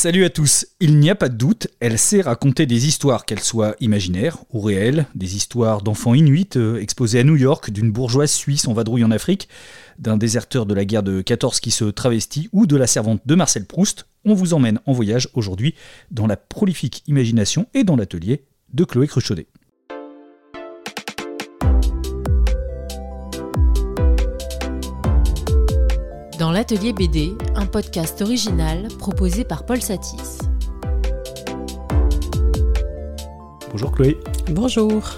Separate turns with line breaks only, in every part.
Salut à tous. Il n'y a pas de doute, elle sait raconter des histoires, qu'elles soient imaginaires ou réelles, des histoires d'enfants inuits euh, exposés à New York, d'une bourgeoise suisse en vadrouille en Afrique, d'un déserteur de la guerre de 14 qui se travestit ou de la servante de Marcel Proust. On vous emmène en voyage aujourd'hui dans la prolifique imagination et dans l'atelier de Chloé Cruchaudet.
L'atelier BD, un podcast original proposé par Paul Satis.
Bonjour Chloé.
Bonjour.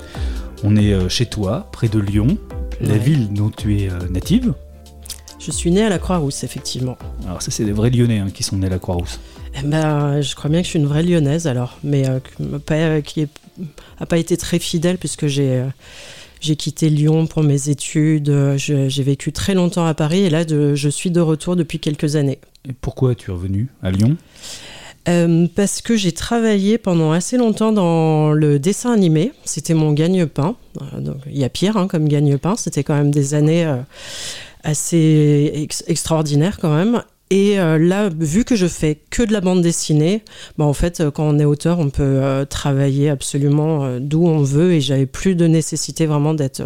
On est euh, chez toi, près de Lyon, la ville dont tu es euh, native.
Je suis née à la Croix-Rousse, effectivement.
Alors ça c'est des vrais Lyonnais hein, qui sont nés à la Croix-Rousse.
Eh ben, je crois bien que je suis une vraie lyonnaise alors, mais euh, euh, qui n'a pas été très fidèle puisque j'ai euh, j'ai quitté Lyon pour mes études. euh, J'ai vécu très longtemps à Paris et là, de- je suis de retour depuis quelques années.
Et pourquoi tu es revenu à Lyon?
Euh, parce que j'ai travaillé pendant assez longtemps dans le dessin animé. C'était mon gagne-pain. Euh, donc, Il y a pire hein, comme gagne-pain. C'était quand même des années euh, assez ex- extraordinaires quand même. Et euh, là, vu que je fais que de la bande dessinée, bah, en fait, euh, quand on est auteur, on peut euh, travailler absolument d'où on veut et j'avais plus de nécessité vraiment d'être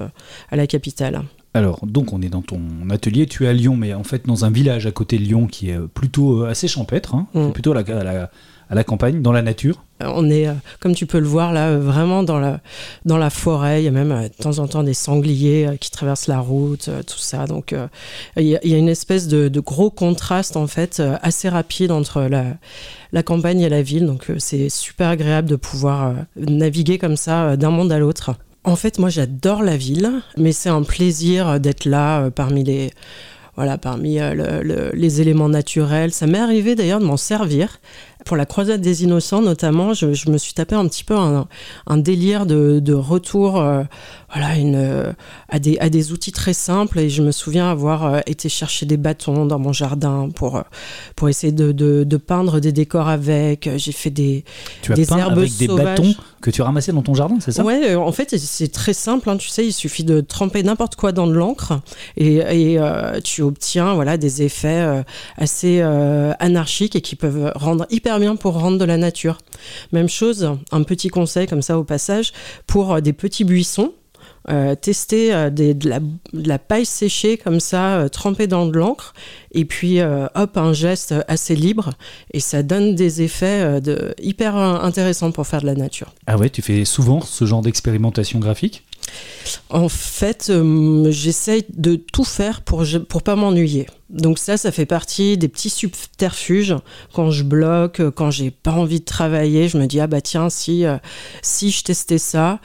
à la capitale.
Alors, donc on est dans ton atelier, tu es à Lyon, mais en fait dans un village à côté de Lyon qui est plutôt assez champêtre, hein,
Mm.
Plutôt la, la campagne, dans la nature.
Euh, On est, euh, comme tu peux le voir là, euh, vraiment dans la, dans la forêt. Il y a même de temps en temps des sangliers qui traversent la route, tout ça. Donc il y, a- une espèce de, gros contraste en fait assez rapide entre la, la campagne et la ville. Donc c'est super agréable de pouvoir naviguer comme ça d'un monde à l'autre. En fait, moi j'adore la ville, mais c'est un plaisir d'être là parmi les voilà, parmi le- le- les éléments naturels. Ça m'est arrivé d'ailleurs de m'en servir. Pour la croisade des innocents, notamment, je, je me suis tapé un petit peu un, un délire de, de retour euh, voilà, une, euh, à, des, à des outils très simples. Et je me souviens avoir euh, été chercher des bâtons dans mon jardin pour, pour essayer de, de, de peindre des décors avec. J'ai fait des,
Tu as
Des
peint
herbes
avec des
sauvages.
bâtons que tu ramassais dans ton jardin, c'est ça?
Ouais, en fait, c'est très simple. hein, tu sais, il suffit de tremper n'importe quoi dans de l'encre et, et, tu obtiens voilà des effets assez anarchiques et qui peuvent rendre hyper bien pour rendre de la nature. Même chose, un petit conseil comme ça au passage pour euh, des petits buissons. euh, tester euh, de, la, paille séchée comme ça, trempée dans de l'encre, et puis hop, un geste assez libre, et ça donne des effets hyper intéressants pour faire de la nature.
Ah ouais, tu fais souvent ce genre d'expérimentation graphique?
En fait, euh, j'essaye de tout faire pour pour pas m'ennuyer. Donc ça, ça fait partie des petits subterfuges. Quand je bloque, quand j'ai pas envie de travailler, je me dis ah bah tiens si euh, si je testais ça.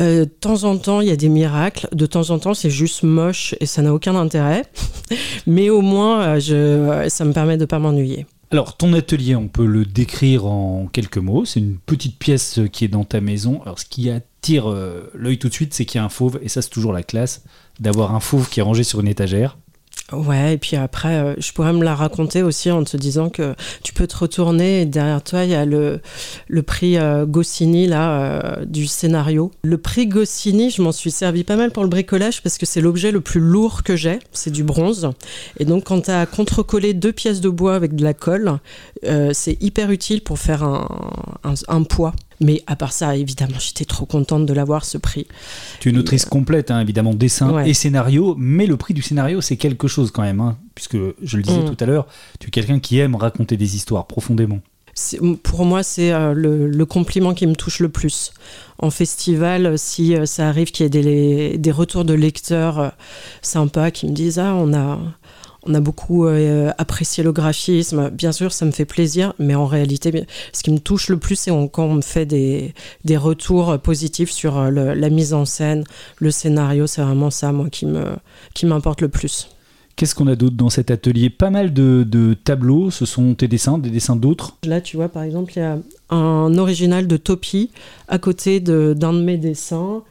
Euh, de temps en temps, il y a des miracles. De temps en temps, c'est juste moche et ça n'a aucun intérêt. Mais au moins, euh, ça me permet de pas m'ennuyer.
Alors, ton atelier, on peut le décrire en quelques mots. C'est une petite pièce qui est dans ta maison. Alors, ce qui attire euh, l'œil tout de suite, c'est qu'il y a un fauve, et ça, c'est toujours la classe, d'avoir un fauve qui est rangé sur une étagère.
Ouais, et puis après, euh, je pourrais me la raconter aussi en te disant que tu peux te retourner et derrière toi, il y a le, le prix euh, Goscinny là, euh, du scénario. Le prix Goscinny, je m'en suis servi pas mal pour le bricolage parce que c'est l'objet le plus lourd que j'ai, c'est du bronze. Et donc, quand tu as contrecollé deux pièces de bois avec de la colle, c'est hyper utile pour faire un, un poids. Mais à part ça, évidemment, j'étais trop contente de l'avoir ce prix.
Tu es une autrice complète, hein, évidemment, dessin
Ouais.
et scénario, mais le prix du scénario, c'est quelque chose quand même, hein, puisque, je le disais
Mm.
tout à l'heure, tu es quelqu'un qui aime raconter des histoires profondément.
Pour moi, c'est euh, le, le compliment qui me touche le plus. En festival, euh, si euh, ça arrive qu'il y ait des, des retours de lecteurs sympas qui me disent Ah, on a, on a beaucoup euh, apprécié le graphisme, bien sûr, ça me fait plaisir, mais en réalité, ce qui me touche le plus, c'est quand on me fait des, des retours positifs sur euh, le- la mise en scène, le scénario, c'est vraiment ça, moi, qui me- qui m'importe le plus.
Qu'est-ce qu'on a d'autre dans cet atelier? Pas mal de, de tableaux, ce sont tes dessins, des dessins d'autres?
Là, tu vois, par exemple, il y a un original de Topi à côté d'un de, mes dessins.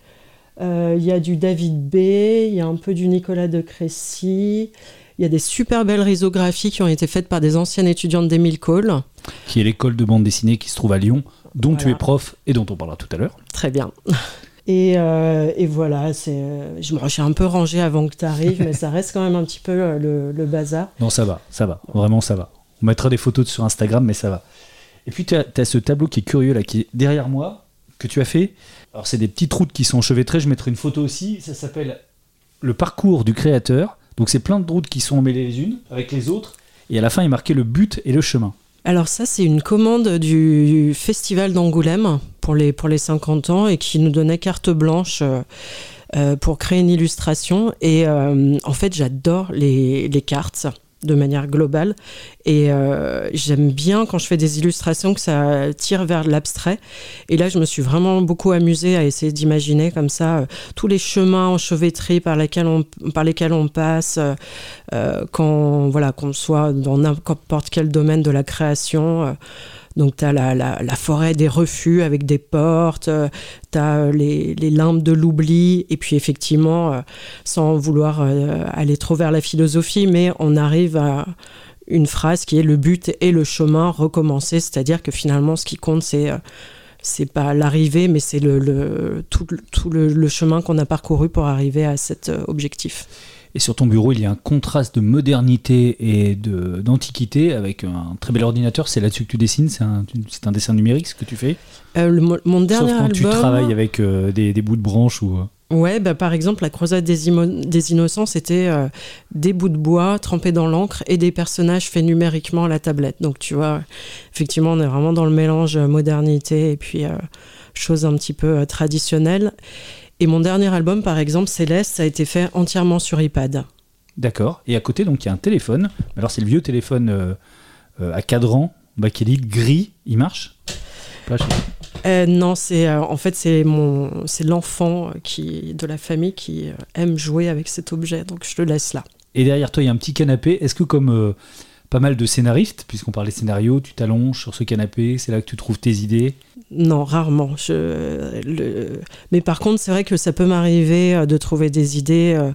Euh, Il y a du David B, il y a un peu du Nicolas de Crécy. Il y a des super belles risographies qui ont été faites par des anciennes étudiantes d'Émile Cole.
qui est l'école de bande dessinée qui se trouve à Lyon, dont tu es prof et dont on parlera tout à l'heure.
Très bien. Et, euh, et voilà, c'est, euh, je me suis un peu rangée avant que tu arrives, mais ça reste quand même un petit peu euh, le, le bazar.
Non, ça va, ça va, vraiment ça va. On mettra des photos sur Instagram, mais ça va. Et puis tu as, ce tableau qui est curieux là, qui est derrière moi, que tu as fait. Alors c'est des petites routes qui sont enchevêtrées, je mettrai une photo aussi, ça s'appelle le parcours du créateur. Donc c'est plein de routes qui sont mêlées les unes avec les autres, et à la fin il marqué le but et le chemin.
Alors ça, c'est une commande du Festival d'Angoulême pour les, pour les 50 ans et qui nous donnait carte blanche euh, euh, pour créer une illustration. Et euh, en fait, j'adore les cartes de manière globale. Et euh, j'aime bien quand je fais des illustrations que ça tire vers l'abstrait. Et là, je me suis vraiment beaucoup amusée à essayer d'imaginer comme ça euh, tous les chemins enchevêtrés par lesquels on, par lesquels on passe euh, quand voilà qu'on soit dans n'importe quel domaine de la création. Donc, tu as la, la, forêt des refus avec des portes, euh, tu as euh, les, les, limbes de l'oubli, et puis effectivement, euh, sans vouloir aller trop vers la philosophie, mais on arrive à une phrase qui est le but et le chemin recommencer, c'est-à-dire que finalement, ce qui compte, c'est c'est pas l'arrivée, mais c'est le, tout, le chemin qu'on a parcouru pour arriver à cet objectif.
Et sur ton bureau, il y a un contraste de modernité et d'antiquité avec un très bel ordinateur. C'est là-dessus que tu dessines C'est un, un, dessin numérique ce que tu fais
euh, Mon dernier
Sauf quand tu travailles avec euh, des, des, bouts de branches ou... Euh.
Ouais, bah, par exemple, la croisade des, des innocents, c'était des bouts de bois trempés dans l'encre et des personnages faits numériquement à la tablette. Donc, tu vois, effectivement, on est vraiment dans le mélange modernité et puis choses un petit peu traditionnelles. Et mon dernier album, par exemple, Céleste, ça a été fait entièrement sur iPad.
D'accord. Et à côté, donc, il y a un téléphone. Alors, c'est le vieux téléphone euh, euh, à cadran, bakélite, gris. Il marche?
Euh, non, c'est en fait c'est mon c'est l'enfant qui de la famille qui aime jouer avec cet objet, donc je le laisse là.
Et derrière toi, il y a un petit canapé. Est-ce que comme pas mal de scénaristes, puisqu'on parlait scénario, tu t'allonges sur ce canapé, c'est là que tu trouves tes idées
non, rarement. Mais par contre, c'est vrai que ça peut m'arriver euh, de trouver des idées euh,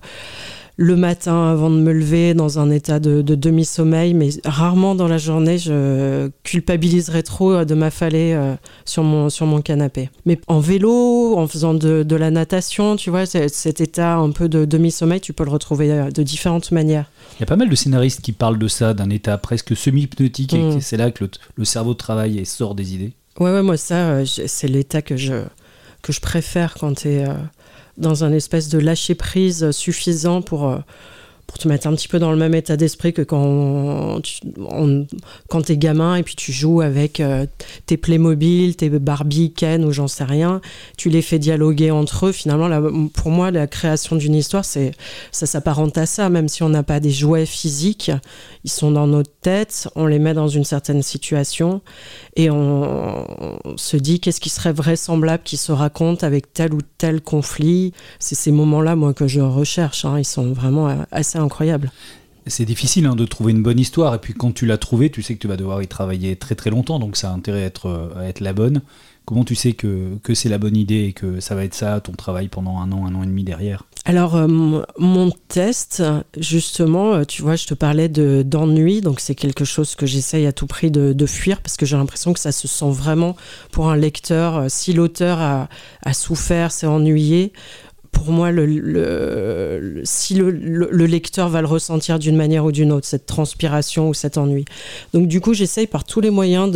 le matin avant de me lever dans un état de, demi-sommeil, mais rarement dans la journée, je culpabiliserai trop euh, de m'affaler sur, mon, sur mon canapé. Mais en vélo, en faisant de, la natation, tu vois, cet état un peu de demi-sommeil, tu peux le retrouver de différentes manières.
Il y a pas mal de scénaristes qui parlent de ça, d'un état presque semi-hypnotique, et mm. c'est là que le, le cerveau travaille et sort des idées.
Ouais, ouais, moi, ça, euh, c'est l'état que je, que je préfère quand tu es euh, dans un espèce de lâcher prise suffisant pour euh, pour te mettre un petit peu dans le même état d'esprit que quand tu quand es gamin et puis tu joues avec euh, tes Playmobil, tes Barbie, Ken ou j'en sais rien, tu les fais dialoguer entre eux. Finalement, pour moi, la création d'une histoire, c'est ça s'apparente à ça, même si on n'a pas des jouets physiques, ils sont dans notre tête, on les met dans une certaine situation et on, se dit qu'est-ce qui serait vraisemblable qui se raconte avec tel ou tel conflit. C'est ces moments-là, moi, que je recherche. Hein. Ils sont vraiment assez incroyable.
C'est difficile hein, de trouver une bonne histoire, et puis quand tu l'as trouvée, tu sais que tu vas devoir y travailler très très longtemps, donc ça a intérêt à être, à être la bonne. Comment tu sais que, que c'est la bonne idée et que ça va être ça, ton travail pendant un an, un an et demi derrière?
Alors, euh, mon test, justement, euh, tu vois, je te parlais d'ennui, donc c'est quelque chose que j'essaye à tout prix de, de fuir parce que j'ai l'impression que ça se sent vraiment pour un lecteur. Euh, si l'auteur a, a souffert, s'est ennuyé, pour moi, si le, lecteur va le ressentir d'une manière ou d'une autre, cette transpiration ou cet ennui. Donc du coup, j'essaye par tous les moyens.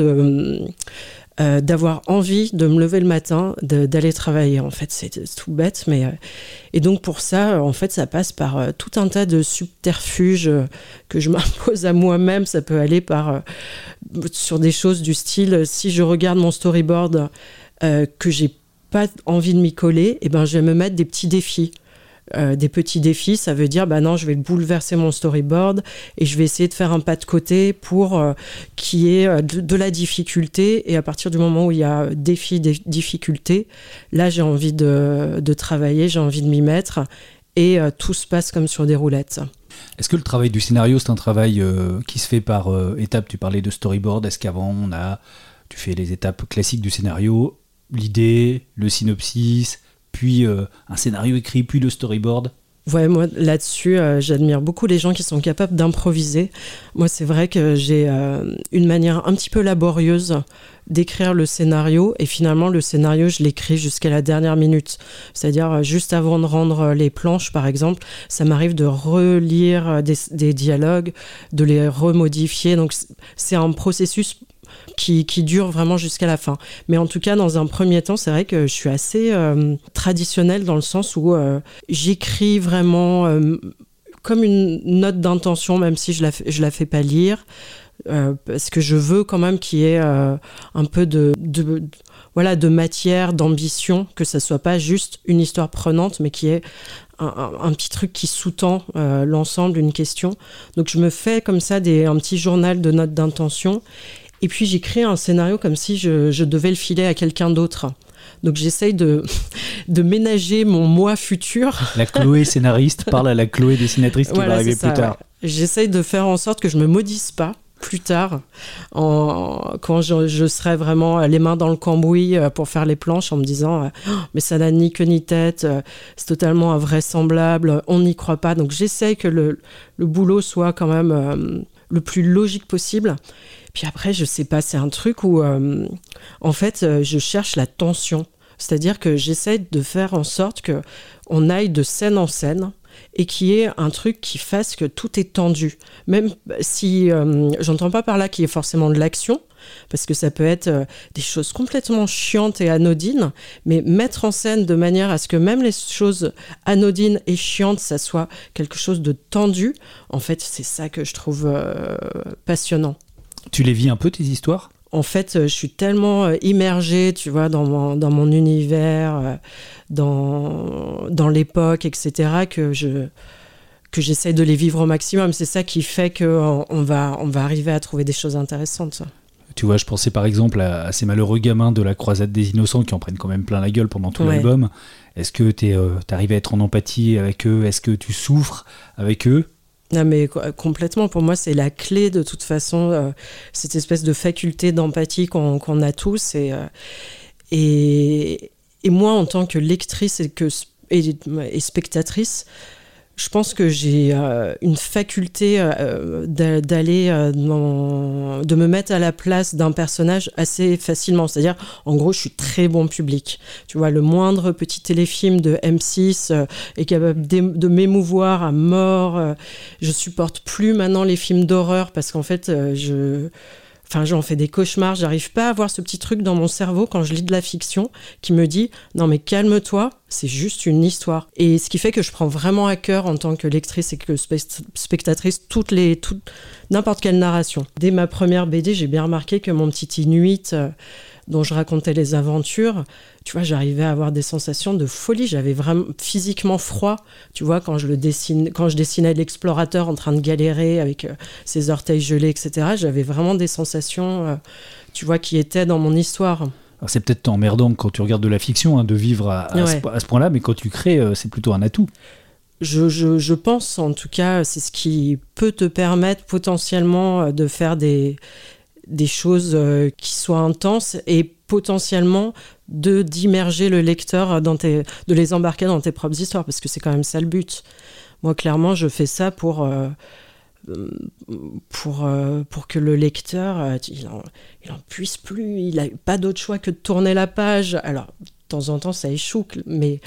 Euh, d'avoir envie de me lever le matin, d'aller travailler. En fait, c'est tout bête, mais euh, et donc pour ça, en fait, ça passe par euh, tout un tas de subterfuges que je m'impose à moi-même. Ça peut aller par sur des choses du style si je regarde mon storyboard que j'ai pas envie de m'y coller, et ben je vais me mettre des petits défis. Euh, des petits défis, ça veut dire, bah non, je vais bouleverser mon storyboard et je vais essayer de faire un pas de côté pour euh, qu'il y ait euh, de, la difficulté. Et à partir du moment où il y a défi, des difficultés, là, j'ai envie de, de travailler, j'ai envie de m'y mettre et tout se passe comme sur des roulettes.
Est-ce que le travail du scénario, c'est un travail qui se fait par étapes? Tu parlais de storyboard. Est-ce qu'avant, on a, tu fais les étapes classiques du scénario l'idée, le synopsis, puis euh, un scénario écrit, puis le storyboard.
Ouais, moi là-dessus, euh, j'admire beaucoup les gens qui sont capables d'improviser. Moi, c'est vrai que j'ai euh, une manière un petit peu laborieuse d'écrire le scénario et finalement le scénario je l'écris jusqu'à la dernière minute. C'est-à-dire juste avant de rendre les planches par exemple ça m'arrive de relire des, des, dialogues de les remodifier. Donc c'est un processus qui, dure vraiment jusqu'à la fin. Mais en tout cas, dans un premier temps, c'est vrai que je suis assez euh, traditionnelle dans le sens où euh, j'écris vraiment comme une note d'intention, même si je la, je la fais pas lire. parce que je veux quand même qu'il y ait un peu de, voilà de matière, d'ambition, que ça soit pas juste une histoire prenante, mais qui ait un, petit truc qui sous-tend euh, l'ensemble, une question. Donc je me fais comme ça des, un petit journal de notes d'intention. Et puis j'écris un scénario comme si je, devais le filer à quelqu'un d'autre. Donc j'essaye de, de ménager mon moi futur.
La Chloé scénariste parle à la Chloé dessinatrice qui va arriver plus tard.
J'essaye de faire en sorte que je me maudisse pas plus tard, en, quand je, serai vraiment les mains dans le cambouis euh, pour faire les planches, en me disant euh, oh, mais ça n'a ni queue ni tête, euh, c'est totalement invraisemblable, on n'y croit pas. Donc j'essaie que le, le, boulot soit quand même le plus logique possible. Puis après, je sais pas, c'est un truc où en fait je cherche la tension. C'est-à-dire que j'essaie de faire en sorte que on aille de scène en scène et qui est un truc qui fasse que tout est tendu. Même si euh, j'entends pas par là qu'il y ait forcément de l'action, parce que ça peut être euh, des choses complètement chiantes et anodines, mais mettre en scène de manière à ce que même les choses anodines et chiantes, ça soit quelque chose de tendu, en fait, c'est ça que je trouve euh, passionnant.
Tu les vis un peu, tes histoires?
En fait, je suis tellement immergée, tu vois, dans mon, dans mon univers, dans, dans l'époque, etc., que je que j'essaie de les vivre au maximum. C'est ça qui fait qu'on on va, on va arriver à trouver des choses intéressantes.
Tu vois, je pensais par exemple à, ces malheureux gamins de la croisade des innocents qui en prennent quand même plein la gueule pendant tout l'album. Est-ce que tu euh, arrives à être en empathie avec eux? Est-ce que tu souffres avec eux?
Non mais complètement, pour moi c'est la clé de toute façon, euh, cette espèce de faculté d'empathie qu'on a tous. Et, euh, et, et moi, en tant que lectrice et, que, et, spectatrice, je pense que j'ai euh, une faculté euh, d'aller euh, de me mettre à la place d'un personnage assez facilement. C'est-à-dire, en gros, je suis très bon public. Tu vois, le moindre petit téléfilm de M6 est capable de m'émouvoir à mort. je supporte plus maintenant les films d'horreur parce qu'en fait, je Enfin, j'en fais des cauchemars. J'arrive pas à avoir ce petit truc dans mon cerveau quand je lis de la fiction qui me dit non mais calme-toi, c'est juste une histoire. Et ce qui fait que je prends vraiment à cœur en tant que lectrice et que spectatrice toutes les toutes n'importe quelle narration. Dès ma première BD, j'ai bien remarqué que mon petit Inuit euh, dont je racontais les aventures, tu vois, j'arrivais à avoir des sensations de folie. J'avais vraiment physiquement froid, tu vois, quand je le dessine, quand je dessinais l'explorateur en train de galérer avec euh, ses orteils gelés, etc. J'avais vraiment des sensations, euh, tu vois, qui étaient dans mon histoire.
C'est peut-être emmerdant quand tu regardes de la fiction hein, de vivre à, ce, point-là, mais quand tu crées, euh, c'est plutôt un atout.
Je, je, pense, en tout cas, c'est ce qui peut te permettre potentiellement de faire des, des choses euh, qui soient intenses et potentiellement de d'immerger le lecteur dans tes, de les embarquer dans tes propres histoires parce que c'est quand même ça le but. Moi clairement je fais ça pour euh, pour, euh, pour que le lecteur il en, il en, puisse plus, il n'a pas d'autre choix que de tourner la page. Alors de temps en temps ça échoue, mais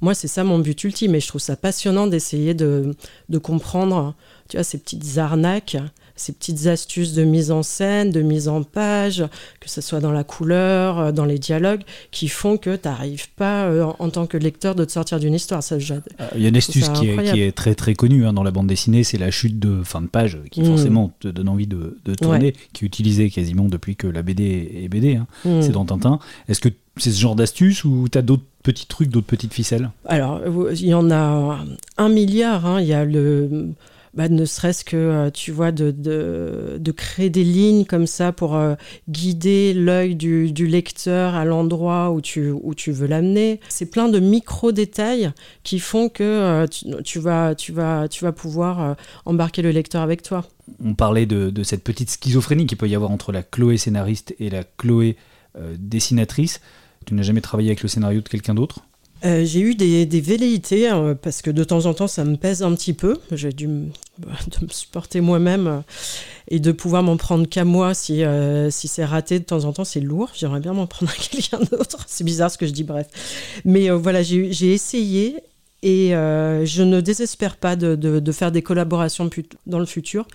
moi c'est ça mon but ultime et je trouve ça passionnant d'essayer de, de comprendre tu vois ces petites arnaques ces petites astuces de mise en scène, de mise en page, que ce soit dans la couleur, euh, dans les dialogues, qui font que tu n'arrives pas, euh, en, tant que lecteur, de te sortir d'une histoire.
Ça, euh, Il y a une astuce qui est, très très connue hein, dans la bande dessinée, c'est la chute de fin de page, qui mm. forcément te donne envie de, tourner, qui est utilisée quasiment depuis que la BD est BD, hein. mm. c'est dans Tintin. Est-ce que c'est ce genre d'astuce ou tu as d'autres petits trucs, d'autres petites ficelles?
Alors, il y en a un milliard. Hein. Il y a le bah, ne serait-ce que, euh, tu vois, de, de, créer des lignes comme ça pour euh, guider l'œil du, lecteur à l'endroit où tu, où tu veux l'amener. C'est plein de micro-détails qui font que euh, tu, vas, tu, vas, tu vas pouvoir embarquer le lecteur avec toi.
On parlait de, de cette petite schizophrénie qu'il peut y avoir entre la Chloé scénariste et la Chloé dessinatrice. Tu n'as jamais travaillé avec le scénario de quelqu'un d'autre?
Euh, j'ai eu des, velléités hein, parce que de temps en temps ça me pèse un petit peu. J'ai dû me, de me supporter moi-même euh, et de pouvoir m'en prendre qu'à moi si, euh, si c'est raté de temps en temps c'est lourd. J'aimerais bien m'en prendre à quelqu'un d'autre. C'est bizarre ce que je dis, bref. Mais voilà, j'ai essayé et je ne désespère pas de, de, faire des collaborations dans le futur.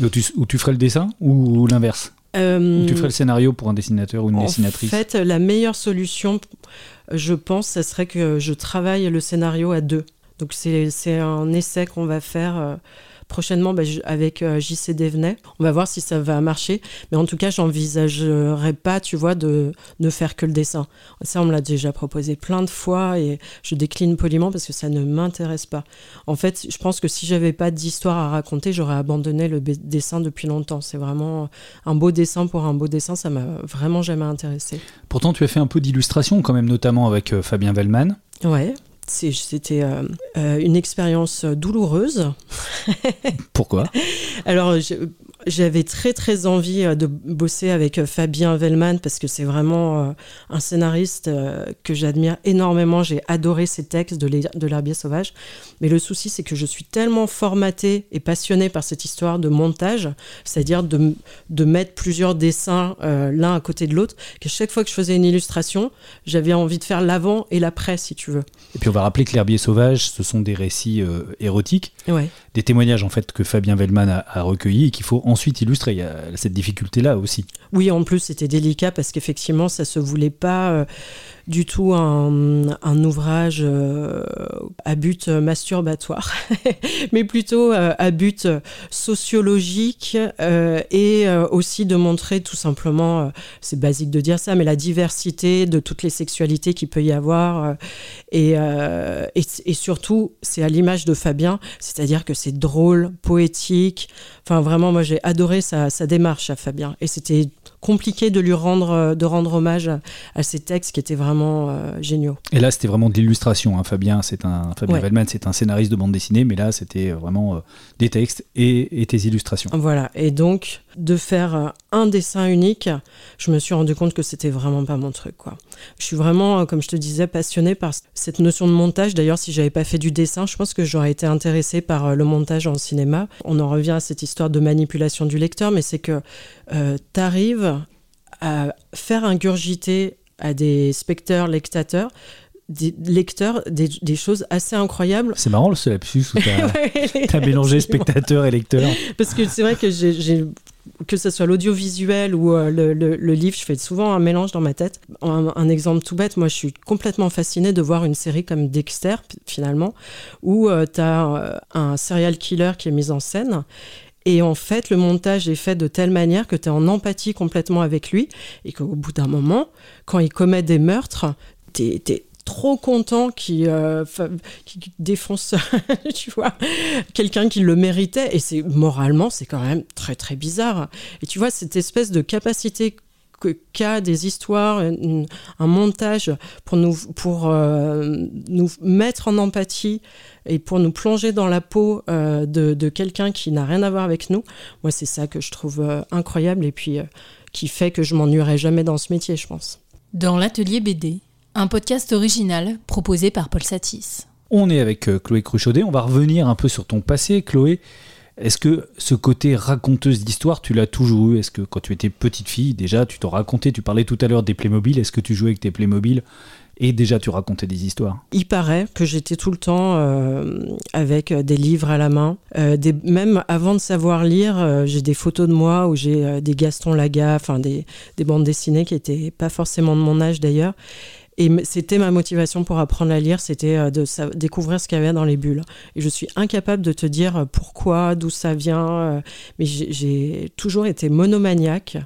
Où tu, où tu ferais le dessin ou l'inverse? Euh, Tu ferais le scénario pour un dessinateur ou une dessinatrice?
En fait, la meilleure solution, je pense, ce serait que je travaille le scénario à deux. Donc c'est un essai qu'on va faire. Prochainement bah, avec euh, JC Devenay. On va voir si ça va marcher. Mais en tout cas, j'envisagerais pas, tu vois, de ne faire que le dessin. Ça, on me l'a déjà proposé plein de fois et je décline poliment parce que ça ne m'intéresse pas. En fait, je pense que si j'avais pas d'histoire à raconter, j'aurais abandonné le dessin depuis longtemps. C'est vraiment un beau dessin pour un beau dessin. Ça m'a vraiment jamais intéressé.
Pourtant, tu as fait un peu d'illustration quand même, notamment avec euh, Fabien Vellman.
Ouais. C'était euh, euh, une expérience douloureuse.
Pourquoi?
Alors, j'avais très très envie euh, de bosser avec euh, Fabien Vellman parce que c'est vraiment euh, un scénariste que j'admire énormément. J'ai adoré ses textes de l'herbier sauvage. Mais le souci, c'est que je suis tellement formatée et passionnée par cette histoire de montage, c'est-à-dire de, de, mettre plusieurs dessins l'un à côté de l'autre, que chaque fois que je faisais une illustration, j'avais envie de faire l'avant et l'après, si tu veux.
Et puis on va rappeler que l'herbier sauvage, ce sont des récits érotiques,
ouais.
des témoignages en fait que Fabien Vellman a, a recueillis et qu'il faut ensuite illustrer. Il y a cette difficulté-là aussi.
Oui, en plus, c'était délicat parce qu'effectivement, ça se voulait pas. Euh, du tout un, ouvrage euh, à but masturbatoire, mais plutôt euh, à but sociologique euh, et aussi de montrer tout simplement, c'est basique de dire ça, mais la diversité de toutes les sexualités qu'il peut y avoir. Et, et, surtout, c'est à l'image de Fabien, c'est-à-dire que c'est drôle, poétique. Enfin, vraiment, moi, j'ai adoré sa démarche à Fabien. Et c'était compliqué de lui rendre, de rendre hommage à, ces textes qui étaient vraiment euh, géniaux.
Et là, c'était vraiment de l'illustration. Hein. Fabien, c'est un Fabien Wellman, c'est un scénariste de bande dessinée, mais là, c'était vraiment euh, des textes et, et, tes illustrations.
Voilà. Et donc, de faire euh, un dessin unique, je me suis rendu compte que c'était vraiment pas mon truc, quoi. Je suis vraiment, comme je te disais, passionnée par cette notion de montage. D'ailleurs, si j'avais pas fait du dessin, je pense que j'aurais été intéressée par le montage en cinéma. On en revient à cette histoire de manipulation du lecteur, mais c'est que euh, tu arrives à faire ingurgiter à des spectateurs, lectateurs, des lecteurs des, choses assez incroyables.
C'est marrant le lapsus où tu as, mélangé spectateur et lecteur.
Parce que c'est vrai que j'ai que ce soit l'audiovisuel ou euh, le, livre, je fais souvent un mélange dans ma tête. Un, exemple tout bête, moi je suis complètement fascinée de voir une série comme Dexter, finalement, où euh, tu as un serial killer qui est mis en scène et en fait, le montage est fait de telle manière que tu es en empathie complètement avec lui et qu'au bout d'un moment, quand il commet des meurtres, tu es, trop content qu'il euh, défonce, tu vois, quelqu'un qui le méritait. Et c'est moralement, c'est quand même très très bizarre. Et tu vois, cette espèce de capacité qu'a des histoires, un, montage pour nous, pour euh, nous mettre en empathie et pour nous plonger dans la peau euh, de, quelqu'un qui n'a rien à voir avec nous. Moi, c'est ça que je trouve incroyable et puis qui fait que je m'ennuierai jamais dans ce métier, je pense.
Dans l'atelier BD, un podcast original proposé par Paul Satis.
On est avec Chloé Cruchaudet. On va revenir un peu sur ton passé, Chloé. Est-ce que ce côté raconteuse d'histoire, tu l'as toujours eu? Est-ce que quand tu étais petite fille, déjà, tu t'en racontais? Tu parlais tout à l'heure des Playmobil. Est-ce que tu jouais avec tes Playmobil et déjà tu racontais des histoires?
Il paraît que j'étais tout le temps euh, avec des livres à la main. Euh, des, même avant de savoir lire, euh, j'ai des photos de moi où j'ai des Gaston Laga, enfin des, des bandes dessinées qui n'étaient pas forcément de mon âge d'ailleurs. Et c'était ma motivation pour apprendre à lire, c'était euh, de découvrir ce qu'il y avait dans les bulles. Et je suis incapable de te dire euh, pourquoi, d'où ça vient, euh, mais j'ai toujours été monomaniaque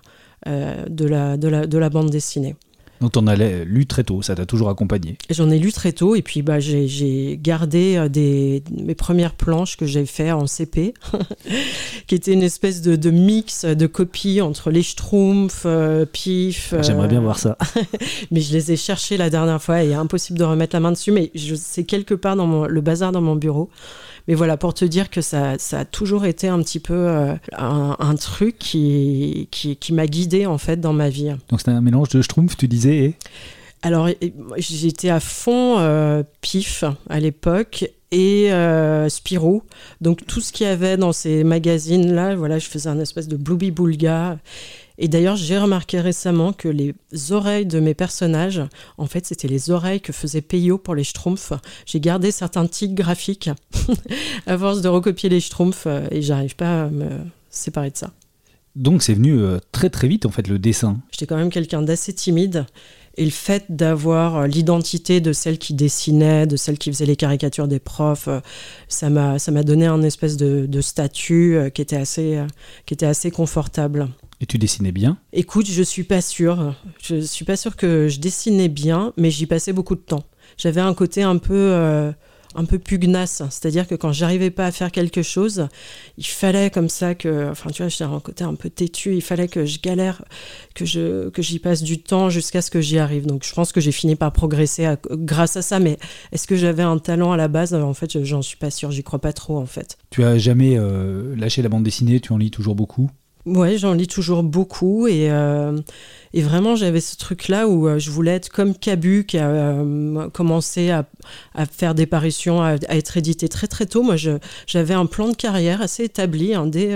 de, la, de, la, de la bande dessinée.
Donc tu en as lu très tôt, ça t'a toujours accompagné
J'en ai lu très tôt et puis bah, j'ai gardé euh, des, mes premières planches que j'ai fait en CP, qui était une espèce de, de, mix de copies entre les Schtroumpfs, euh, Pif.
J'aimerais bien euh, voir ça.
mais je les ai cherchés la dernière fois et impossible de remettre la main dessus, mais c'est quelque part dans mon, le bazar dans mon bureau. Mais voilà, pour te dire que ça, ça a toujours été un petit peu euh, un, truc qui, qui, m'a guidé en fait dans ma vie.
Donc c'était un mélange de Schtroumpf, tu disais et...
Alors j'étais à fond euh, pif à l'époque et euh, Spirou. Donc tout ce qu'il y avait dans ces magazines là, voilà, je faisais un espèce de Blooby Boulga et d'ailleurs, j'ai remarqué récemment que les oreilles de mes personnages, en fait, c'était les oreilles que faisait Peyo pour les Schtroumpfs. J'ai gardé certains tics graphiques à force de recopier les Schtroumpfs euh, et j'arrive pas à me séparer de ça.
Donc c'est venu euh, très très vite en fait le dessin.
J'étais quand même quelqu'un d'assez timide. Et le fait d'avoir euh, l'identité de celle qui dessinait, de celle qui faisait les caricatures des profs, ça m'a ça m'a donné un espèce de, de statut qui était assez qui était assez confortable.
Et tu dessinais bien
Écoute, je suis pas sûre. Je suis pas sûre que je dessinais bien, mais j'y passais beaucoup de temps. J'avais un côté un peu un peu pugnace. C'est-à-dire que quand j'arrivais pas à faire quelque chose, il fallait comme ça que, enfin tu vois, j'ai un côté un peu têtu, il fallait que je galère, que je que j'y passe du temps jusqu'à ce que j'y arrive. Donc je pense que j'ai fini par progresser grâce à ça. Mais est-ce que j'avais un talent à la base? En fait, j'en suis pas sûre. J'y crois pas trop en fait.
Tu as jamais euh, lâché la bande dessinée? Tu en lis toujours beaucoup?
Ouais, j'en lis toujours beaucoup et, euh, vraiment j'avais ce truc-là où euh, je voulais être comme Cabu qui a euh, commencé à, faire des parutions, à, être édité très très tôt. Moi, j'avais un plan de carrière assez établi. Hein, dès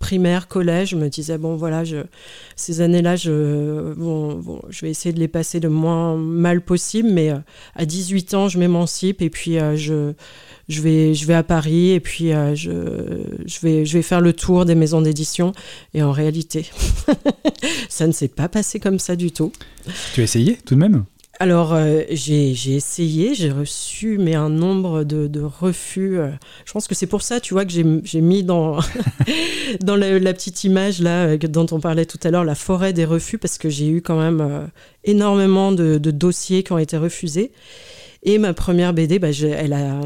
primaire, collège, je me disais bon voilà, je, ces années-là, je, je vais essayer de les passer le moins mal possible, mais à 18 ans, je m'émancipe et puis je je vais, je vais à Paris et puis euh, je, je, vais, je vais faire le tour des maisons d'édition. Et en réalité, ça ne s'est pas passé comme ça du tout.
Tu as essayé tout de même?
Alors, euh, j'ai essayé, j'ai reçu, mais un nombre de, de refus. Euh, je pense que c'est pour ça, tu vois, que j'ai mis dans, dans la, la, petite image là dont on parlait tout à l'heure, la forêt des refus, parce que j'ai eu quand même énormément de, de, dossiers qui ont été refusés. Et ma première BD, bah, j'ai, elle a,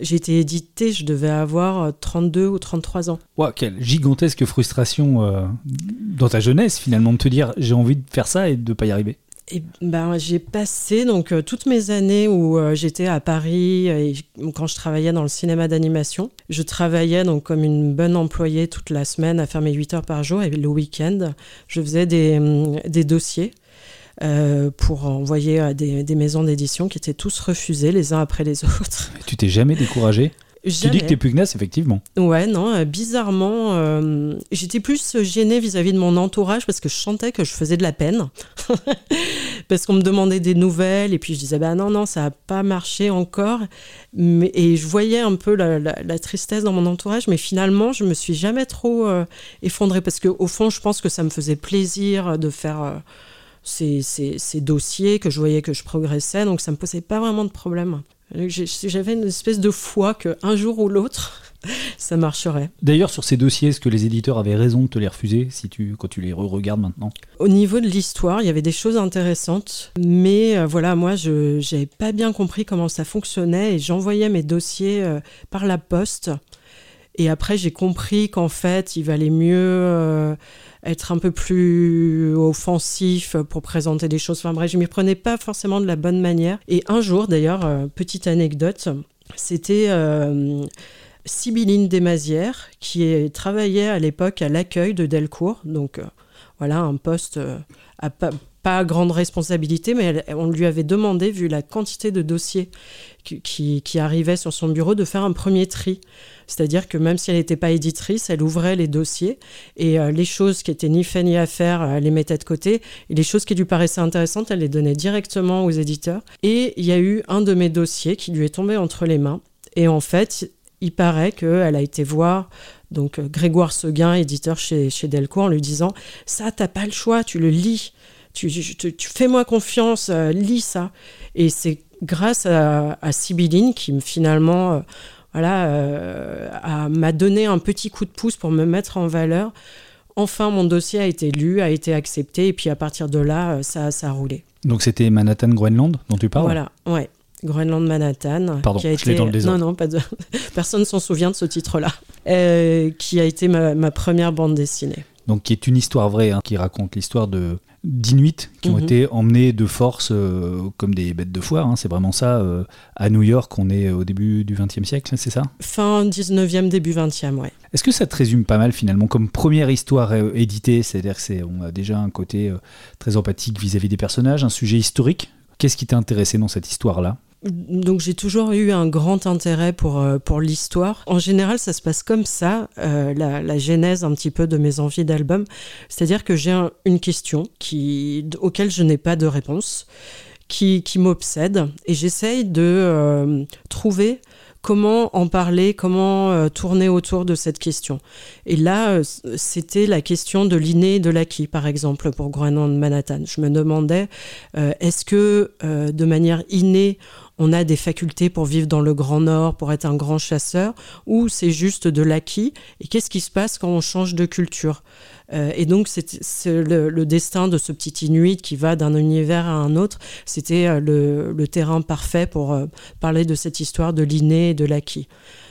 j'ai été éditée, je devais avoir 32 ou 33 ans.
Wow, quelle gigantesque frustration euh, dans ta jeunesse finalement de te dire j'ai envie de faire ça et de ne pas y arriver.
Et ben, j'ai passé donc euh, toutes mes années où euh, j'étais à Paris et quand je travaillais dans le cinéma d'animation. Je travaillais donc comme une bonne employée toute la semaine à faire mes 8 heures par jour et le week-end, je faisais des, des dossiers euh, pour envoyer à des, maisons d'édition qui étaient tous refusés les uns après les autres.
tu t'es jamais découragé Tu dis que t'es pugnace, effectivement.
Ouais, non, euh, bizarrement, euh, j'étais plus gênée vis-à-vis de mon entourage parce que je sentais que je faisais de la peine. parce qu'on me demandait des nouvelles et puis je disais, bah non, non, ça n'a pas marché encore. Mais, et je voyais un peu la, tristesse dans mon entourage, mais finalement, je me suis jamais trop effondrée parce qu'au fond, je pense que ça me faisait plaisir de faire ces, ces, dossiers, que je voyais que je progressais, donc ça ne me posait pas vraiment de problème. J'avais une espèce de foi qu'un jour ou l'autre, ça marcherait.
D'ailleurs, sur ces dossiers, est-ce que les éditeurs avaient raison de te les refuser si tu, quand tu les re-regardes maintenant?
Au niveau de l'histoire, il y avait des choses intéressantes, mais euh, voilà, moi, je n'avais pas bien compris comment ça fonctionnait et j'envoyais mes dossiers euh, par la poste. Et après, j'ai compris qu'en fait, il valait mieux euh, être un peu plus offensif pour présenter des choses. Enfin bref, je m'y prenais pas forcément de la bonne manière. Et un jour, d'ailleurs, euh, petite anecdote, c'était euh, Sibylline Desmazières qui travaillait à l'époque à l'accueil de Delcourt. Donc euh, voilà, un poste à pas, grande responsabilité, mais on lui avait demandé, vu la quantité de dossiers qui, qui, arrivaient sur son bureau, de faire un premier tri. C'est-à-dire que même si elle n'était pas éditrice, elle ouvrait les dossiers et euh, les choses qui étaient ni fait ni à faire, elle les mettait de côté. Et les choses qui lui paraissaient intéressantes, elle les donnait directement aux éditeurs. Et il y a eu un de mes dossiers qui lui est tombé entre les mains. Et en fait, il paraît qu'elle a été voir donc Grégoire Seguin, éditeur chez, chez Delcourt, en lui disant Ça, t'as pas le choix, tu le lis tu, fais-moi confiance, euh, lis ça. Et c'est grâce à, à Sibylline qui finalement euh, voilà, euh, m'a donné un petit coup de pouce pour me mettre en valeur. Enfin, mon dossier a été lu, a été accepté, et puis à partir de là, ça, ça a roulé.
Donc c'était Manhattan Groenland dont tu parles?
Voilà, ouais. Groenland Manhattan.
Pardon,
qui a
été... dans le désordre.
Non, non, pas de... personne s'en souvient de ce titre-là. qui a été ma, ma, première bande dessinée.
Donc qui est une histoire vraie, hein, qui raconte l'histoire de d'Inuits qui ont mhm. été emmenés de force euh, comme des bêtes de foire. Hein. c'est vraiment ça. Euh, à New York, on est au début du XXe siècle, c'est ça?
Fin 19e, début 20e, ouais.
Est-ce que ça te résume pas mal finalement comme première histoire euh, éditée? C'est-à-dire qu'on a déjà un côté très empathique vis-à-vis des personnages, un sujet historique? Qu'est-ce qui t'a intéressé dans cette histoire-là?
Donc j'ai toujours eu un grand intérêt pour, euh, pour l'histoire. En général, ça se passe comme ça, euh, la, la, genèse un petit peu de mes envies d'album. C'est-à-dire que j'ai une question qui, auquel je n'ai pas de réponse, qui, qui m'obsède, et j'essaye de euh, trouver comment en parler, comment tourner autour de cette question. Et là, c'était la question de l'inné et de l'acquis, par exemple, pour Groenland Manhattan. Je me demandais, est-ce que de manière innée, on a des facultés pour vivre dans le Grand Nord, pour être un grand chasseur, ou c'est juste de l'acquis Et qu'est-ce qui se passe quand on change de culture? Euh, Et donc, c'est le, destin de ce petit Inuit qui va d'un univers à un autre. C'était euh, le, terrain parfait pour euh, parler de cette histoire de l'inné et de l'acquis.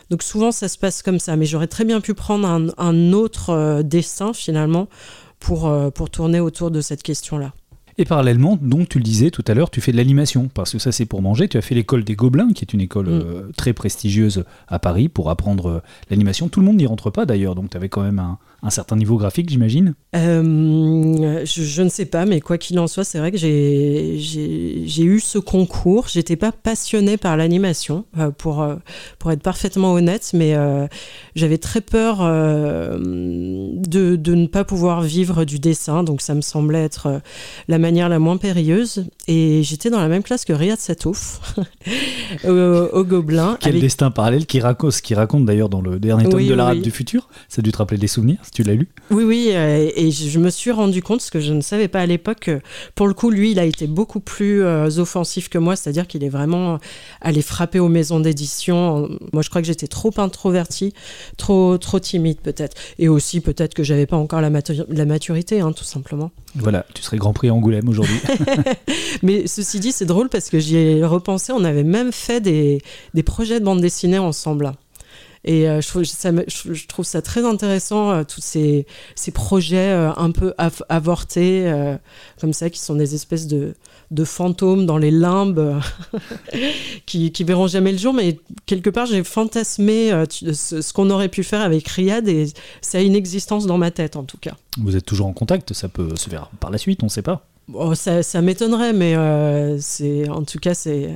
Donc souvent, ça se passe comme ça. Mais j'aurais très bien pu prendre un, autre dessin, finalement, pour, pour tourner autour de cette question-là.
Et parallèlement, donc tu le disais tout à l'heure, tu fais de l'animation, parce que ça c'est pour manger. Tu as fait l'école des Gobelins, qui est une école mm. euh, très prestigieuse à Paris pour apprendre euh, l'animation. Tout le monde n'y rentre pas d'ailleurs, donc tu avais quand même un, un certain niveau graphique, j'imagine
euh, je, ne sais pas, mais quoi qu'il en soit, c'est vrai que j'ai eu ce concours. J'étais pas passionnée par l'animation, euh, pour, euh, pour être parfaitement honnête, mais j'avais très peur de, de, ne pas pouvoir vivre du dessin, donc ça me semblait être la manière la moins périlleuse. Et j'étais dans la même classe que Riyad Satouf, au, Gobelin.
Quel destin parallèle qui raconte, qui raconte d'ailleurs dans le dernier tome de l'Arabe du futur. Ça a dû te rappeler des souvenirs tu l'as lu?
Oui, oui, euh, et je me suis rendu compte, ce que je ne savais pas à l'époque, pour le coup, lui, il a été beaucoup plus euh, offensif que moi, c'est-à-dire qu'il est vraiment allé frapper aux maisons d'édition. Moi, je crois que j'étais trop introvertie, trop, trop timide peut-être, et aussi peut-être que j'avais pas encore la, la maturité, hein, tout simplement.
Voilà, tu serais Grand Prix Angoulême aujourd'hui.
Mais ceci dit, c'est drôle parce que j'y ai repensé, on avait même fait des, des projets de bande dessinée ensemble. Et euh, je, trouve ça, je, trouve ça très intéressant, euh, tous ces, ces projets euh, un peu avortés, comme ça, qui sont des espèces de, de fantômes dans les limbes, qui, qui verront jamais le jour. Mais quelque part, j'ai fantasmé ce, qu'on aurait pu faire avec Riyad, et ça a une existence dans ma tête, en tout cas.
Vous êtes toujours en contact, ça peut se faire par la suite, on ne sait pas.
Oh, ça, ça m'étonnerait, mais c'est en tout cas, c'est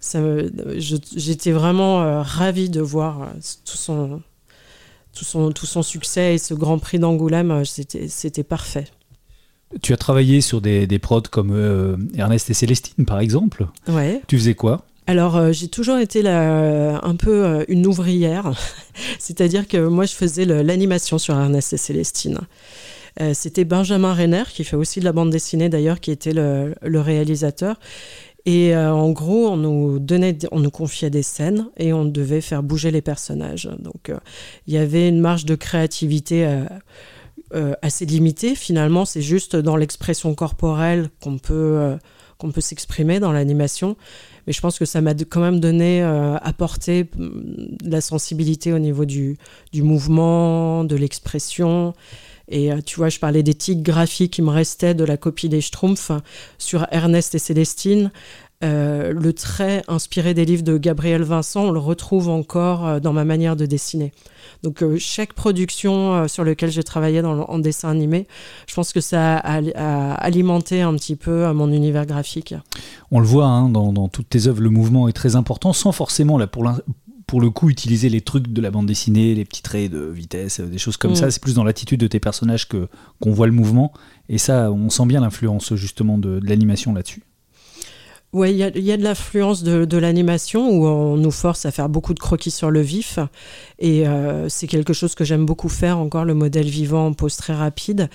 j'étais vraiment euh, ravie de voir euh, tout son, tout, son, tout son succès et ce Grand Prix d'Angoulême, euh, c'était parfait.
Tu as travaillé sur des, des prods comme Ernest et Célestine, par exemple.
Ouais.
Tu faisais quoi?
Alors, j'ai toujours été un peu une ouvrière, c'est-à-dire que moi, je faisais l'animation sur Ernest et Célestine. C'était Benjamin Renner, qui fait aussi de la bande dessinée d'ailleurs, qui était le, le réalisateur. Et euh, en gros, on nous donnait, on nous confiait des scènes et on devait faire bouger les personnages. Donc, euh, il y avait une marge de créativité euh, assez limitée. Finalement, c'est juste dans l'expression corporelle qu'on peut qu'on peut s'exprimer dans l'animation. Mais je pense que ça m'a quand même donné, apporté mm, la sensibilité au niveau du, du mouvement, de l'expression. Et euh, tu vois, je parlais des tics graphiques qui me restaient de la copie des Schtroumpfs sur Ernest et Célestine. Euh, le trait inspiré des livres de Gabriel Vincent, on le retrouve encore euh, dans ma manière de dessiner. Donc chaque production sur laquelle j'ai travaillé dans en dessin animé, je pense que ça a, alimenté un petit peu mon univers graphique.
On le voit hein, dans, dans, toutes tes œuvres, le mouvement est très important, sans forcément, là, pour pour le coup utiliser les trucs de la bande dessinée, les petits traits de vitesse, des choses comme mm. ça. C'est plus dans l'attitude de tes personnages que qu'on voit le mouvement. Et ça, on sent bien l'influence justement de l'animation là-dessus.
Oui, il y, a de l'influence de, l'animation où on nous force à faire beaucoup de croquis sur le vif. Et euh, c'est quelque chose que j'aime beaucoup faire, encore le modèle vivant en pose très rapide.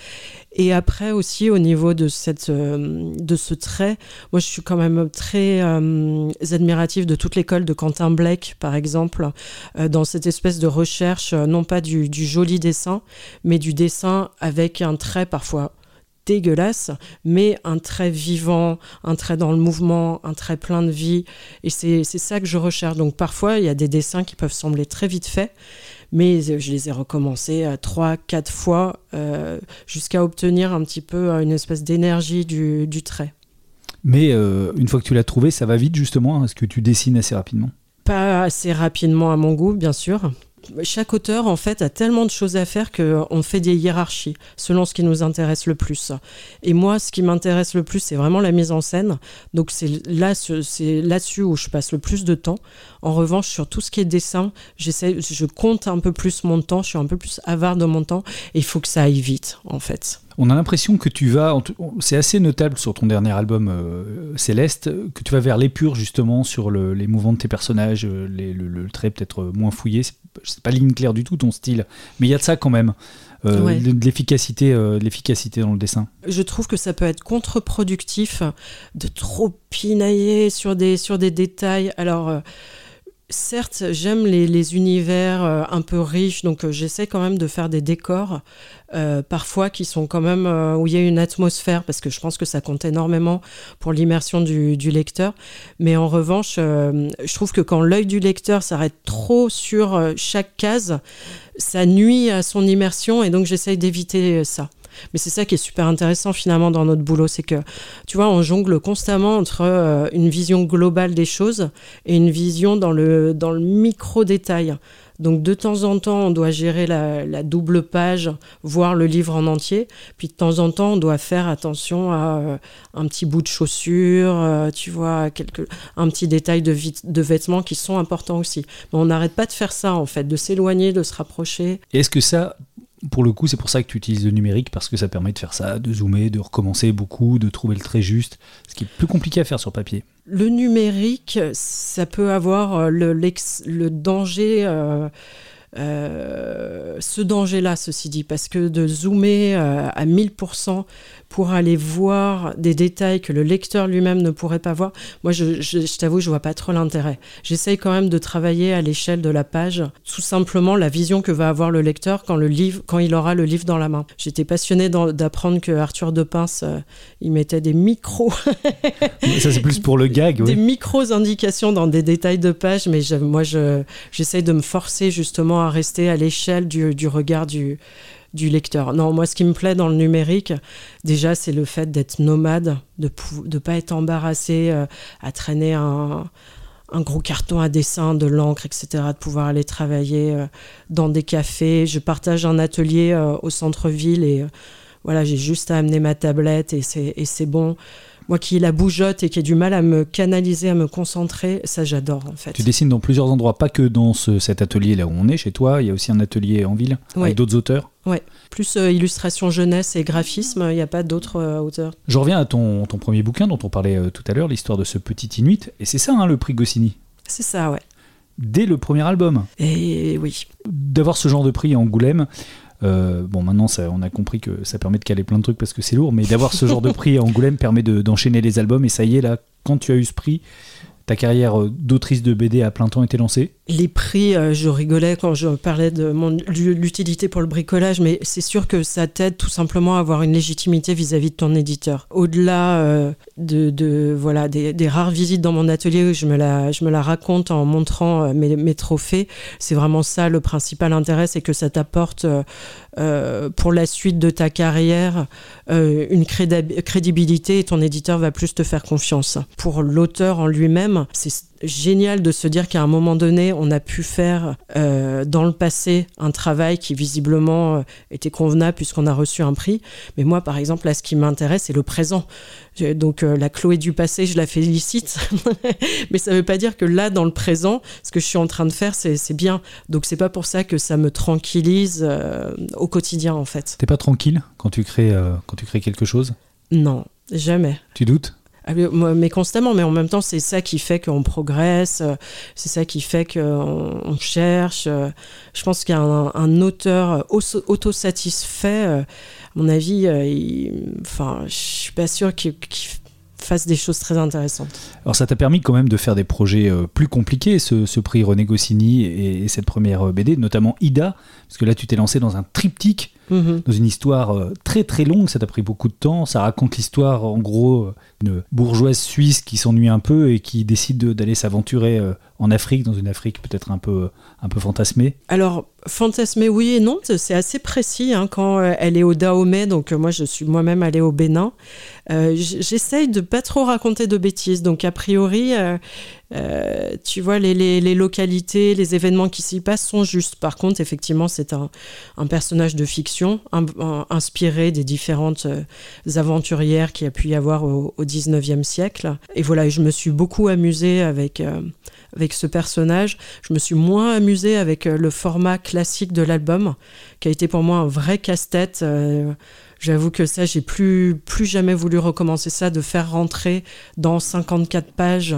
Et après aussi, au niveau de, cette, euh, de ce trait, moi je suis quand même très euh, admirative de toute l'école de Quentin Blake, par exemple, dans cette espèce de recherche, non pas du, du joli dessin, mais du dessin avec un trait parfois dégueulasse, mais un trait vivant, un trait dans le mouvement, un trait plein de vie. Et c'est ça que je recherche. Donc parfois, il y a des dessins qui peuvent sembler très vite faits, mais je les ai recommencés euh, trois, quatre fois euh, jusqu'à obtenir un petit peu euh, une espèce d'énergie du, trait.
Mais une fois que tu l'as trouvé, ça va vite justement? Est-ce que tu dessines assez rapidement?
Pas assez rapidement à mon goût, bien sûr chaque auteur en fait a tellement de choses à faire qu'on fait des hiérarchies selon ce qui nous intéresse le plus. Et moi, ce qui m'intéresse le plus, c'est vraiment la mise en scène. Donc c'est là, c'est là-dessus où je passe le plus de temps. En revanche, sur tout ce qui est dessin, j'essaie, je compte un peu plus mon temps. Je suis un peu plus avare de mon temps. Et il faut que ça aille vite, en fait.
On a l'impression que tu vas, c'est assez notable sur ton dernier album Céleste, que tu vas vers l'épure justement sur les mouvements de tes personnages, le, trait peut-être moins fouillé. C'est pas ligne claire du tout ton style, mais il y a de ça quand même. de, l'efficacité, l'efficacité dans le dessin.
Je trouve que ça peut être contre-productif de trop pinailler sur des, sur des détails. Alors, certes, j'aime les, univers euh, un peu riches, donc euh, j'essaie quand même de faire des décors, euh, parfois qui sont quand même où il y a une atmosphère, parce que je pense que ça compte énormément pour l'immersion du, lecteur. Mais en revanche, je trouve que quand l'œil du lecteur s'arrête trop sur chaque case, ça nuit à son immersion, et donc j'essaye d'éviter ça. Mais c'est ça qui est super intéressant finalement dans notre boulot, c'est que tu vois, on jongle constamment entre euh, une vision globale des choses et une vision dans le, dans le micro-détail. Donc de temps en temps, on doit gérer la, double page, voir le livre en entier. Puis de temps en temps, on doit faire attention à euh, un petit bout de chaussure, euh, tu vois, quelque, un petit détail de, de vêtements qui sont importants aussi. Mais on n'arrête pas de faire ça en fait, de s'éloigner, de se rapprocher.
Est-ce que ça, pour le coup, c'est pour ça que tu utilises le numérique, parce que ça permet de faire ça, de zoomer, de recommencer beaucoup, de trouver le trait juste, ce qui est plus compliqué à faire sur papier.
Le numérique, ça peut avoir euh, le, danger... Euh, euh, ce danger-là, ceci dit, parce que de zoomer à 1000% pour aller voir des détails que le lecteur lui-même ne pourrait pas voir, moi je, je, t'avoue, je vois pas trop l'intérêt. J'essaye quand même de travailler à l'échelle de la page, tout simplement la vision que va avoir le lecteur quand, le livre, quand il aura le livre dans la main. J'étais passionnée d'apprendre que Arthur de Pince, euh, il mettait des micros.
Ça c'est plus pour le gag,
oui. Des micros indications dans des détails de page, mais moi j'essaye de me forcer justement à rester à l'échelle du, du regard du du lecteur. Non, moi, ce qui me plaît dans le numérique, déjà, c'est le fait d'être nomade, de ne pas être embarrassé euh, à traîner un, gros carton à dessin, de l'encre, etc., de pouvoir aller travailler euh, dans des cafés. Je partage un atelier euh, au centre-ville et voilà, j'ai juste à amener ma tablette et c'est bon. Moi qui la bougeotte et qui ai du mal à me canaliser, à me concentrer, ça j'adore en fait.
Tu dessines dans plusieurs endroits, pas que dans cet atelier là où on est chez toi, il y a aussi un atelier en ville avec d'autres auteurs
Ouais, plus euh, illustration jeunesse et graphisme, il n'y a pas d'autres euh, auteurs.
Je reviens à ton, ton, premier bouquin dont on parlait euh, tout à l'heure, l'histoire de ce petit Inuit, et c'est ça hein, le prix Goscinny
C'est ça, ouais.
Dès le premier album
Et oui.
D'avoir ce genre de prix à Angoulême, bon, maintenant, on a compris que ça permet de caler plein de trucs parce que c'est lourd, mais d'avoir ce genre de prix à Angoulême permet d'enchaîner les albums. Et ça y est, là, quand tu as eu ce prix, ta carrière d'autrice de BD à plein temps était lancée
les prix, euh, je rigolais quand je parlais de l'utilité pour le bricolage, mais c'est sûr que ça t'aide tout simplement à avoir une légitimité vis-à-vis de ton éditeur. Au-delà euh, de, voilà des, rares visites dans mon atelier où je me la, je me la raconte en montrant euh, mes, trophées, c'est vraiment ça le principal intérêt, c'est que ça t'apporte pour la suite de ta carrière une crédibilité et ton éditeur va plus te faire confiance. Pour l'auteur en lui-même, c'est génial de se dire qu'à un moment donné, on a pu faire euh, dans le passé un travail qui visiblement euh, était convenable puisqu'on a reçu un prix. Mais moi, par exemple, là, ce qui m'intéresse, c'est le présent. Donc euh, la Chloé du passé, je la félicite. Mais ça ne veut pas dire que là, dans le présent, ce que je suis en train de faire, c'est bien. Donc c'est pas pour ça que ça me tranquillise au quotidien, en fait.
T'es pas tranquille quand tu crées, quand tu crées quelque chose?
Non, jamais.
Tu doutes?
Mais constamment, mais en même temps, c'est ça qui fait qu'on progresse, euh, c'est ça qui fait qu'on cherche. Euh. Je pense qu'un un auteur autosatisfait, euh, à mon avis, enfin, je suis pas sûr qu'il fasse des choses très intéressantes.
Alors ça t'a permis quand même de faire des projets plus compliqués, ce, prix René Goscinny et, cette première BD, notamment Ida, parce que là tu t'es lancé dans un triptyque, mhm. dans une histoire très très longue, ça t'a pris beaucoup de temps, ça raconte l'histoire en gros une bourgeoise suisse qui s'ennuie un peu et qui décide d'aller s'aventurer euh, en Afrique, dans une Afrique peut-être un peu, un peu fantasmée
Alors, fantasmée, oui et non, c'est assez précis. Hein, quand euh, elle est au Dahomey, donc euh, moi je suis moi-même allée au Bénin, j'essaye de pas trop raconter de bêtises. Donc, a priori, tu vois, les, localités, les événements qui s'y passent sont justes. Par contre, effectivement, c'est un, personnage de fiction inspiré des différentes aventurières qu'il y a pu y avoir au, au 19e siècle. Et voilà, je me suis beaucoup amusée avec, euh, avec ce personnage. Je me suis moins amusée avec euh, le format classique de l'album, qui a été pour moi un vrai casse-tête. Euh, J'avoue que ça, j'ai plus, plus jamais voulu recommencer ça, de faire rentrer dans 54 pages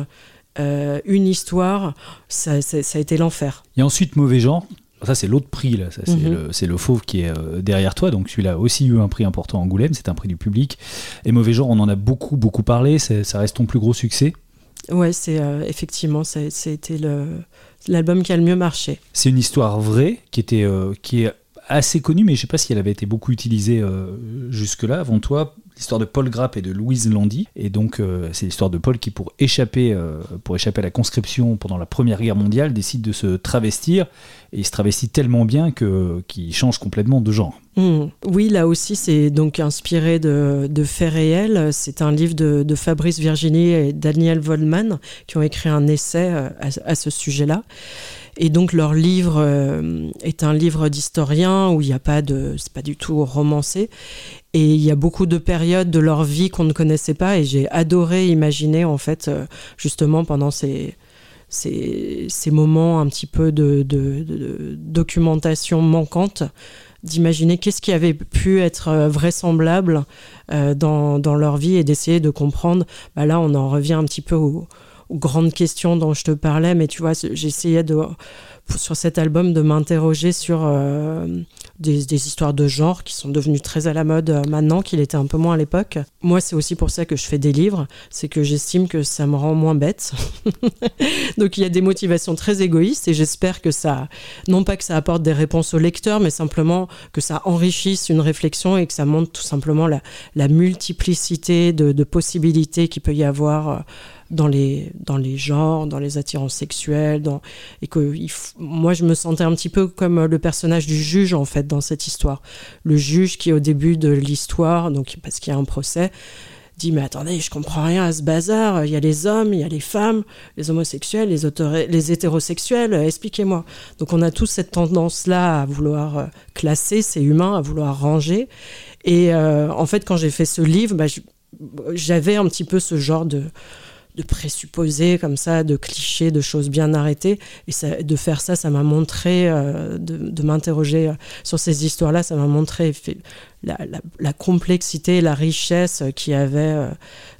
euh, une histoire, ça, ça, a été l'enfer.
Et ensuite, Mauvais genre. Ça, c'est l'autre prix, là. C'est mhm. le, le, fauve qui est euh, derrière toi. Donc, celui-là a aussi eu un prix important à Angoulême. C'est un prix du public. Et Mauvais genre, on en a beaucoup, beaucoup parlé. Ça reste ton plus gros succès?
Ouais, c'est euh, effectivement, été l'album qui a le mieux marché.
C'est une histoire vraie qui, était, qui est assez connue, mais je ne sais pas si elle avait été beaucoup utilisée jusque-là avant toi l'histoire de Paul Grapp et de Louise Landy. Et donc, euh, c'est l'histoire de Paul qui, pour échapper, euh, pour échapper à la conscription pendant la Première Guerre mondiale, décide de se travestir. Et il se travestit tellement bien que, qu'il change complètement de genre.
Hmm. Oui, là aussi, c'est donc inspiré de, faits réels. C'est un livre de, Fabrice Virginie et Daniel Vollman qui ont écrit un essai euh, à, ce sujet-là. Et donc leur livre est un livre d'historien où il n'y a pas de, c'est pas du tout romancé. Et il y a beaucoup de périodes de leur vie qu'on ne connaissait pas et j'ai adoré imaginer en fait euh, justement pendant ces, ces, moments un petit peu de, documentation manquante d'imaginer qu'est-ce qui avait pu être euh, vraisemblable euh, dans, dans, leur vie et d'essayer de comprendre. Bah là, on en revient un petit peu aux, aux grandes questions dont je te parlais, mais tu vois, j'essayais de sur cet album de m'interroger sur euh, des, histoires de genre qui sont devenues très à la mode euh, maintenant, qu'il était un peu moins à l'époque. Moi, c'est aussi pour ça que je fais des livres, c'est que j'estime que ça me rend moins bête. Donc il y a des motivations très égoïstes et j'espère que ça, non pas que ça apporte des réponses au lecteur, mais simplement que ça enrichisse une réflexion et que ça montre tout simplement la, multiplicité de, possibilités qu'il peut y avoir euh, dans les, dans les genres, dans les attirances sexuelles, et que moi je me sentais un petit peu comme le personnage du juge en fait dans cette histoire. Le juge qui au début de l'histoire, donc parce qu'il y a un procès, dit mais attendez, je comprends rien à ce bazar, il y a les hommes, il y a les femmes, les homosexuels, les, les hétérosexuels, expliquez-moi. Donc on a tous cette tendance-là à vouloir euh, classer, c'est humain, à vouloir ranger. Et euh, en fait, quand j'ai fait ce livre, bah, j'avais un petit peu ce genre de, de présupposés comme ça, de clichés, de choses bien arrêtées. Et ça, de faire ça, ça m'a montré, euh, de, m'interroger euh, sur ces histoires-là, ça m'a montré la, la, complexité, la richesse qu'il y avait euh,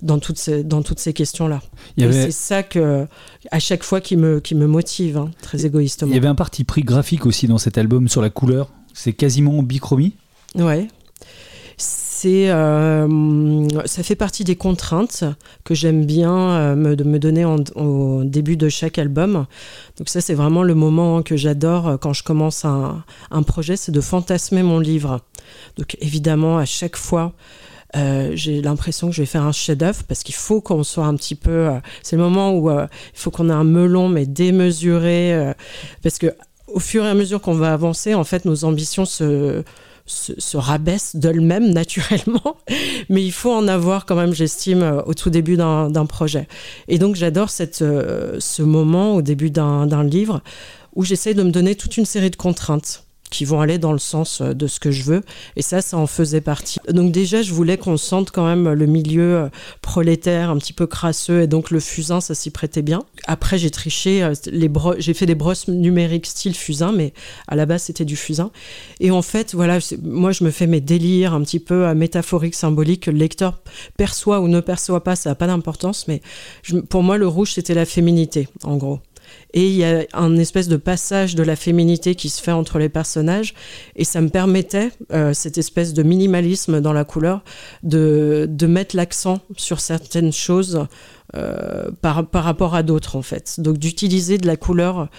dans toutes ces, dans toutes ces questions-là. C'est ça que, à chaque fois qui me, qui me motive, hein, très égoïstement.
Il y avait un parti pris graphique aussi dans cet album sur la couleur. C'est quasiment bichromie.
Ouais c'est, euh, ça fait partie des contraintes que j'aime bien euh, me, me, donner au début de chaque album. Donc ça, c'est vraiment le moment que j'adore euh, quand je commence un, projet, c'est de fantasmer mon livre. Donc évidemment, à chaque fois, j'ai l'impression que je vais faire un chef-d'œuvre parce qu'il faut qu'on soit un petit peu. c'est le moment où il faut qu'on ait un melon mais démesuré parce que au fur et à mesure qu'on va avancer, en fait, nos ambitions se se, rabaisse d'elle-même naturellement, mais il faut en avoir quand même, j'estime, euh, au tout début d'un projet. Et donc j'adore euh, ce moment au début d'un livre où j'essaie de me donner toute une série de contraintes qui vont aller dans le sens euh, de ce que je veux. Et ça, ça en faisait partie. Donc déjà, je voulais qu'on sente quand même le milieu euh, prolétaire un petit peu crasseux, et donc le fusain, ça s'y prêtait bien. Après, j'ai triché, euh, les j'ai fait des brosses numériques style fusain, mais à la base, c'était du fusain. Et en fait, voilà, moi, je me fais mes délires un petit peu métaphoriques, symboliques, que le lecteur perçoit ou ne perçoit pas, ça n'a pas d'importance, mais pour moi, le rouge, c'était la féminité, en gros. Et il y a un espèce de passage de la féminité qui se fait entre les personnages. Et ça me permettait, euh, cette espèce de minimalisme dans la couleur, de, mettre l'accent sur certaines choses euh, par, rapport à d'autres, en fait. Donc d'utiliser de la couleur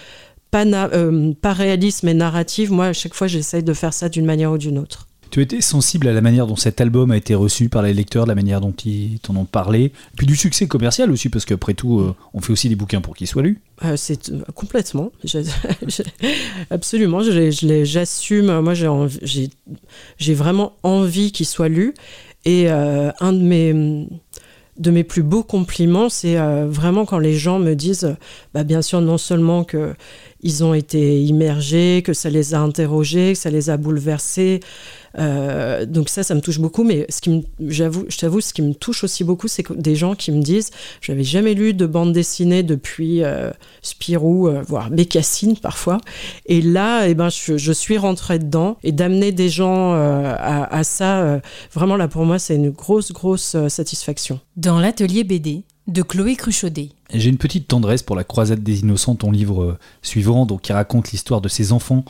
pas, euh, pas réaliste mais narrative. Moi, à chaque fois, j'essaye de faire ça d'une manière ou d'une autre.
Tu étais sensible à la manière dont cet album a été reçu par les lecteurs, la manière dont ils t'en ont parlé, puis du succès commercial aussi, parce qu'après tout, euh, on fait aussi des bouquins pour qu'ils soient lus.
Euh, c'est euh, complètement, absolument, j'assume. Moi, j'ai vraiment envie qu'il soit lu, et un de mes de mes plus beaux compliments, c'est vraiment quand les gens me disent, bah, bien sûr, non seulement que ils ont été immergés, que ça les a interrogés, que ça les a bouleversés. Euh, donc ça, ça me touche beaucoup. Mais ce qui j'avoue, je t'avoue, ce qui me touche aussi beaucoup, c'est des gens qui me disent, je n'avais jamais lu de bande dessinée depuis euh, Spirou, euh, voire Bécassine parfois. Et là, eh ben, je, suis rentrée dedans et d'amener des gens à, à, ça, vraiment là pour moi, c'est une grosse, grosse satisfaction.
Dans l'atelier BD, de Chloé Cruchaudet.
J'ai une petite tendresse pour La Croisade des Innocents, ton livre euh, suivant, donc qui raconte l'histoire de ces enfants.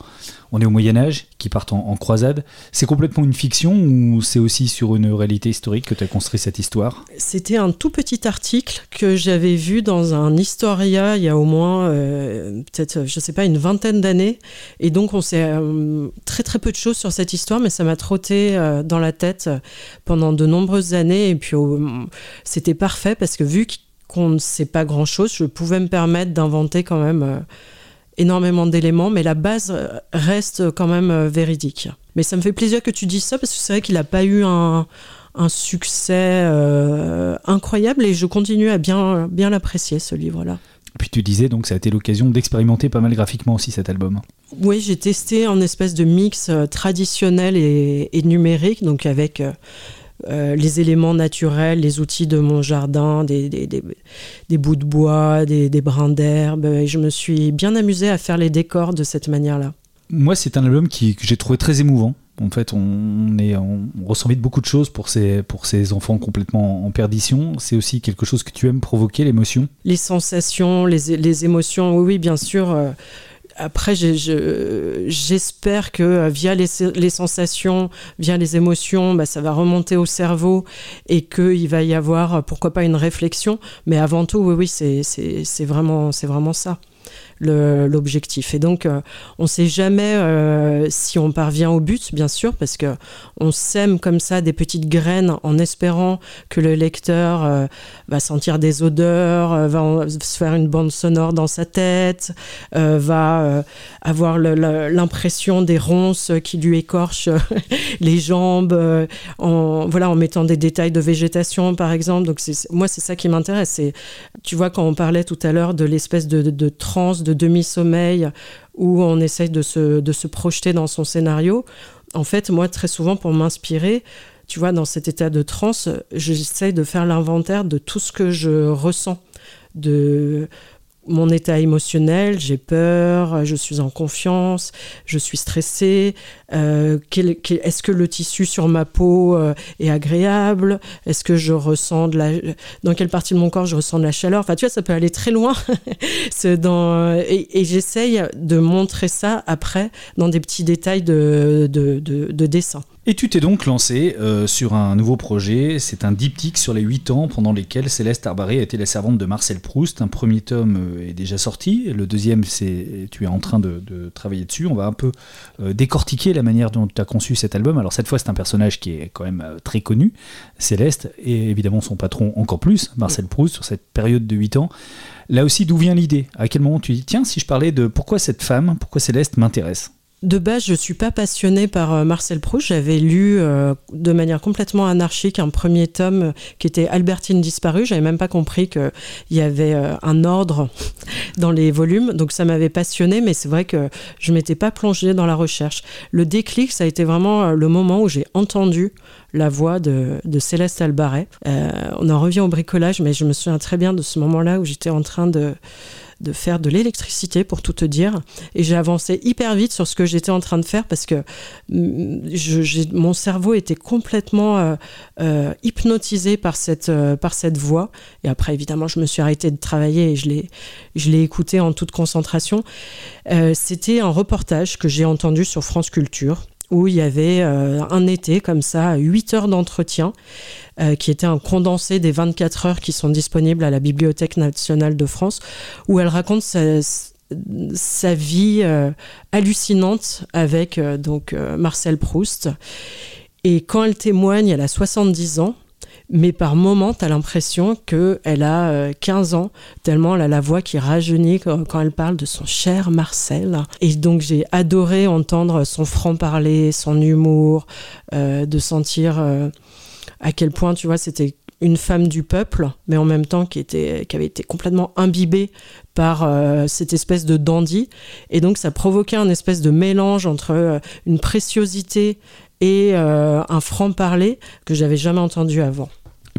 On est au Moyen Âge, qui partent en, croisade. C'est complètement une fiction ou c'est aussi sur une réalité historique que tu as construit cette histoire?
C'était un tout petit article que j'avais vu dans un Historia il y a au moins euh, peut-être, je sais pas, une vingtaine d'années. Et donc on sait euh, très très peu de choses sur cette histoire, mais ça m'a trotté dans la tête pendant de nombreuses années. Et puis c'était parfait parce que vu qu'on ne sait pas grand-chose, je pouvais me permettre d'inventer quand même euh, énormément d'éléments, mais la base euh, reste quand même euh, véridique. Mais ça me fait plaisir que tu dises ça, parce que c'est vrai qu'il n'a pas eu un, succès incroyable, et je continue à bien, bien l'apprécier, ce livre-là.
Puis tu disais donc ça a été l'occasion d'expérimenter pas mal graphiquement aussi cet album.
Oui, j'ai testé en espèce de mix traditionnel et, numérique, donc avec euh, les éléments naturels, les outils de mon jardin, des, des, bouts de bois, des, brins d'herbe. Et je me suis bien amusée à faire les décors de cette manière-là.
Moi, c'est un album qui, que j'ai trouvé très émouvant. En fait, on, est, on, ressent vite beaucoup de choses pour ces, pour ces enfants complètement en perdition. C'est aussi quelque chose que tu aimes provoquer, l'émotion
Les sensations, les, les, émotions, oui, oui, bien sûr. Euh, après, j'espère que euh, via les, sensations, via les émotions, bah, ça va remonter au cerveau et qu'il va y avoir, pourquoi pas, une réflexion. Mais avant tout, oui, oui, c'est vraiment, vraiment ça l'objectif. Et donc, euh, on ne sait jamais euh, si on parvient au but, bien sûr, parce que on sème comme ça des petites graines en espérant que le lecteur euh, va sentir des odeurs, va se faire une bande sonore dans sa tête, va avoir l'impression des ronces qui lui écorchent les jambes, en, voilà, en mettant des détails de végétation, par exemple. Donc, moi, c'est ça qui m'intéresse. Tu vois, quand on parlait tout à l'heure de l'espèce de, de, transe, demi-sommeil où on essaye de se, de se projeter dans son scénario. En fait, moi, très souvent, pour m'inspirer, tu vois, dans cet état de transe, j'essaye de faire l'inventaire de tout ce que je ressens, de mon état émotionnel, j'ai peur, je suis en confiance, je suis stressée, euh, est-ce que le tissu sur ma peau euh, est agréable, est-ce que je ressens de la... Dans quelle partie de mon corps je ressens de la chaleur? Enfin, tu vois, ça peut aller très loin. Et, j'essaye de montrer ça après dans des petits détails de, de, de dessin.
Et tu t'es donc lancé euh, sur un nouveau projet, c'est un diptyque sur les 8 ans pendant lesquels Céleste Arbaré a été la servante de Marcel Proust. Un premier tome euh, est déjà sorti, le deuxième, c'est tu es en train de, travailler dessus. On va un peu euh, décortiquer la manière dont tu as conçu cet album. Alors cette fois, c'est un personnage qui est quand même très connu, Céleste, et évidemment son patron encore plus, Marcel Proust, sur cette période de 8 ans. Là aussi, d'où vient l'idée? À quel moment tu dis, tiens, si je parlais de pourquoi cette femme, pourquoi Céleste m'intéresse?
De base, je ne suis pas passionnée par euh, Marcel Proust. J'avais lu euh, de manière complètement anarchique un premier tome euh, qui était Albertine disparue. J'avais même pas compris qu'il y avait un ordre dans les volumes. Donc ça m'avait passionnée, mais c'est vrai que je m'étais pas plongée dans la recherche. Le déclic, ça a été vraiment le moment où j'ai entendu la voix de, Céleste Albaret. on en revient au bricolage, mais je me souviens très bien de ce moment-là où j'étais en train de de faire de l'électricité pour tout te dire. Et j'ai avancé hyper vite sur ce que j'étais en train de faire parce que mm, mon cerveau était complètement euh, euh, hypnotisé par cette, euh, par cette voix. Et après, évidemment, je me suis arrêtée de travailler et je l'ai écouté en toute concentration. C'était un reportage que j'ai entendu sur France Culture où il y avait euh, un été comme ça, 8 heures d'entretien, euh, qui était un condensé des 24 heures qui sont disponibles à la Bibliothèque nationale de France, où elle raconte sa, vie euh, hallucinante avec donc Marcel Proust. Et quand elle témoigne, elle a 70 ans mais par moments, tu as l'impression qu'elle a 15 euh, ans, tellement elle a la voix qui rajeunit quand, elle parle de son cher Marcel. Et donc j'ai adoré entendre son franc-parler, son humour, euh, de sentir euh, à quel point, tu vois, c'était une femme du peuple, mais en même temps qui, était, qui avait été complètement imbibée par cette espèce de dandy. Et donc ça provoquait un espèce de mélange entre une préciosité et un franc-parler que j'avais jamais entendu avant.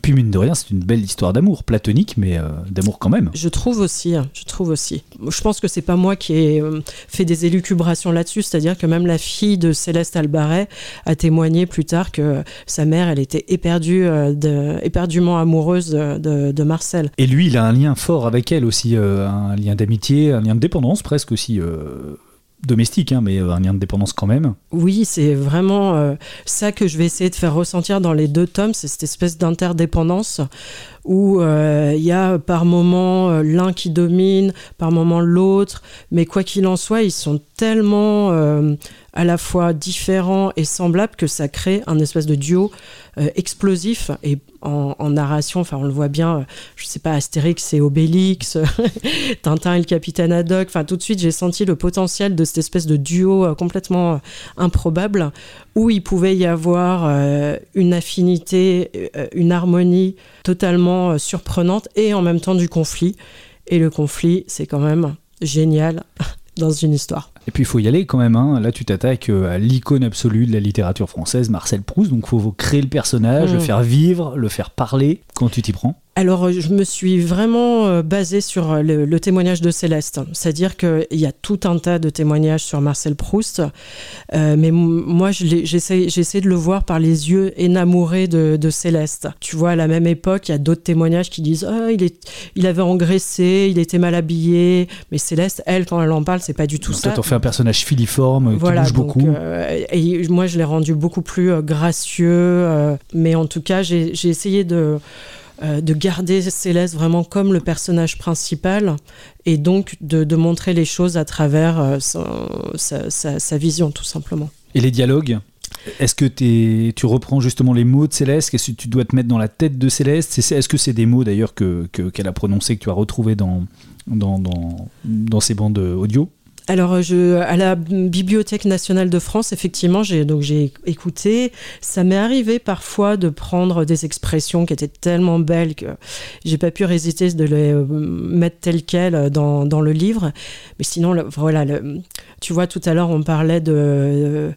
Et puis mine de rien, c'est une belle histoire d'amour, platonique, mais euh, d'amour quand même.
Je trouve aussi, hein, je trouve aussi. Je pense que c'est pas moi qui ai euh, fait des élucubrations là-dessus, c'est-à-dire que même la fille de Céleste Albaret a témoigné plus tard que sa mère, elle était éperdue, euh, de, éperdument amoureuse de, de- de Marcel.
Et lui, il a un lien fort avec elle aussi, un lien d'amitié, un lien de dépendance presque aussi, domestique, hein, mais euh, un lien de dépendance quand même.
Oui, c'est vraiment euh, ça que je vais essayer de faire ressentir dans les deux tomes, c'est cette espèce d'interdépendance où euh, il y a par moment l'un qui domine, par moment l'autre, mais quoi qu'il en soit, ils sont tellement à la fois différents et semblables que ça crée un espèce de duo euh, explosif et en, narration, enfin on le voit bien, euh, je sais pas, Astérix et Obélix, Tintin et le capitaine Haddock, enfin tout de suite j'ai senti le potentiel de cette espèce de duo euh, complètement improbable où il pouvait y avoir une affinité, une harmonie totalement surprenante et en même temps du conflit. Et le conflit, c'est quand même génial dans une histoire.
Et puis il faut y aller quand même. hein. Là, tu t'attaques euh, à l'icône absolue de la littérature française, Marcel Proust. Donc il faut créer le personnage, le faire vivre, le faire parler. Quand tu t'y prends
Alors, euh, je me suis vraiment euh, basée sur euh, le, le témoignage de Céleste. C'est-à-dire qu'il y a tout un tas de témoignages sur Marcel Proust, euh, mais moi, j'essaie de le voir par les yeux énamourés de, de Céleste. Tu vois, à la même époque, il y a d'autres témoignages qui disent Ah, il, est, il avait engraissé, il était mal habillé. Mais Céleste, elle, quand elle en parle, c'est pas du tout
Toi,
ça.
t'en fais un personnage filiforme,
Voilà,
qui bouge
donc,
beaucoup.
euh, et moi, je l'ai rendu beaucoup plus gracieux. euh, mais en tout cas, j'ai essayé de, euh, de garder Céleste vraiment comme le personnage principal et donc de, montrer les choses à travers euh, sa, vision, tout simplement.
Et les dialogues est-ce que tu reprends justement les mots de Céleste? Est-ce que tu dois te mettre dans la tête de Céleste? Est-ce que c'est des mots d'ailleurs que- que- qu'elle a prononcés, que tu as retrouvés dans, dans, dans, dans ces bandes audio?
Alors, je, à la Bibliothèque nationale de France, effectivement, j'ai donc j'ai écouté. Ça m'est arrivé parfois de prendre des expressions qui étaient tellement belles que j'ai pas pu résister de les euh, mettre telles quelles dans, dans le livre. Mais sinon, voilà, tu vois, tout à l'heure, on parlait de euh,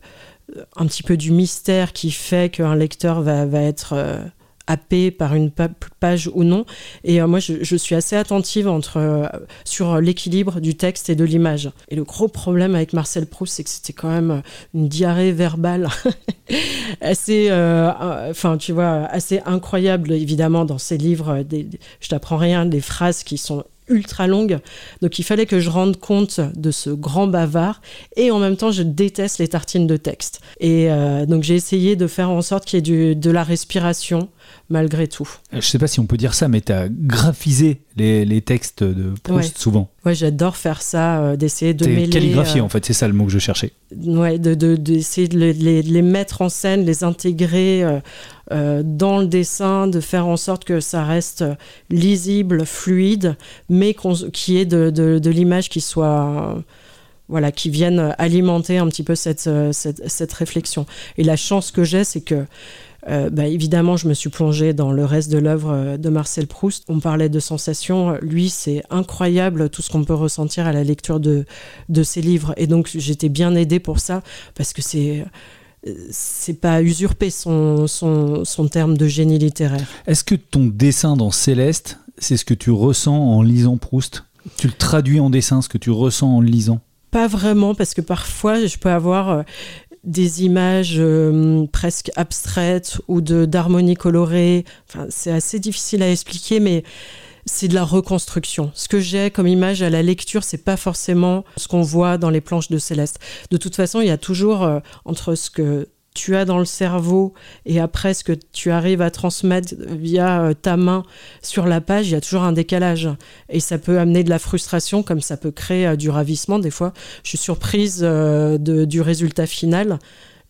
un petit peu du mystère qui fait qu'un lecteur va, va être euh, happé par une pa- page ou non. Et euh, moi, je, suis assez attentive entre, euh, sur l'équilibre du texte et de l'image. Et le gros problème avec Marcel Proust, c'est que c'était quand même une diarrhée verbale assez, euh, euh, tu vois, assez incroyable, évidemment, dans ses livres. Des- je t'apprends rien, des phrases qui sont ultra longues. Donc, il fallait que je rende compte de ce grand bavard. Et en même temps, je déteste les tartines de texte. Et euh, donc, j'ai essayé de faire en sorte qu'il y ait du- de la respiration, malgré tout.
Je sais pas si on peut dire ça, mais tu as graphisé les, les textes de Proust
Ouais.
souvent.
Ouais, j'adore faire ça, euh, d'essayer de mêler.
calligraphié
euh,
en fait, c'est ça le mot que je cherchais.
ouais, de, de- d'essayer de, les, les- les mettre en scène, les intégrer euh, dans le dessin, de faire en sorte que ça reste lisible, fluide, mais qu'il y ait de, l'image qui soit. voilà, qui vienne alimenter un petit peu cette, euh, cette, réflexion. Et la chance que j'ai, c'est que, euh, bah, évidemment, je me suis plongée dans le reste de l'œuvre de Marcel Proust. On parlait de sensations. Lui, c'est incroyable tout ce qu'on peut ressentir à la lecture de, de ses livres. Et donc, j'étais bien aidée pour ça, parce que c'est. C'est pas usurper son, son, son terme de génie littéraire.
Est-ce que ton dessin dans Céleste, c'est ce que tu ressens en lisant Proust? Tu le traduis en dessin, ce que tu ressens en le lisant?
Pas vraiment, parce que parfois, je peux avoir euh, des images euh, presque abstraites ou de d'harmonie colorée. Enfin, c'est assez difficile à expliquer, mais c'est de la reconstruction. Ce que j'ai comme image à la lecture, c'est pas forcément ce qu'on voit dans les planches de Céleste. De toute façon, il y a toujours euh, entre ce que tu as dans le cerveau et après ce que tu arrives à transmettre via euh, ta main sur la page, il y a toujours un décalage. Et ça peut amener de la frustration comme ça peut créer euh, du ravissement. Des fois, je suis surprise du résultat final.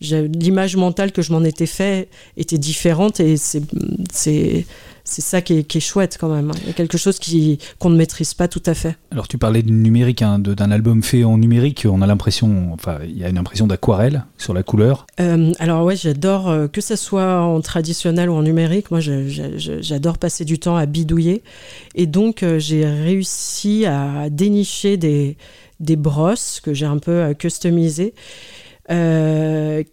L'image mentale que je m'en étais fait était différente et c'est- c'est ça qui est, chouette quand même. Hein. Il y a quelque chose qui, qu'on ne maîtrise pas tout à fait.
Alors tu parlais du numérique, hein, d'un album fait en numérique, on a l'impression, enfin il y a une impression d'aquarelle sur la couleur.
Euh, alors ouais, j'adore, euh, que ce soit en traditionnel ou en numérique, moi j'adore passer du temps à bidouiller. Et donc euh, j'ai réussi à dénicher des, des brosses que j'ai un peu customisées.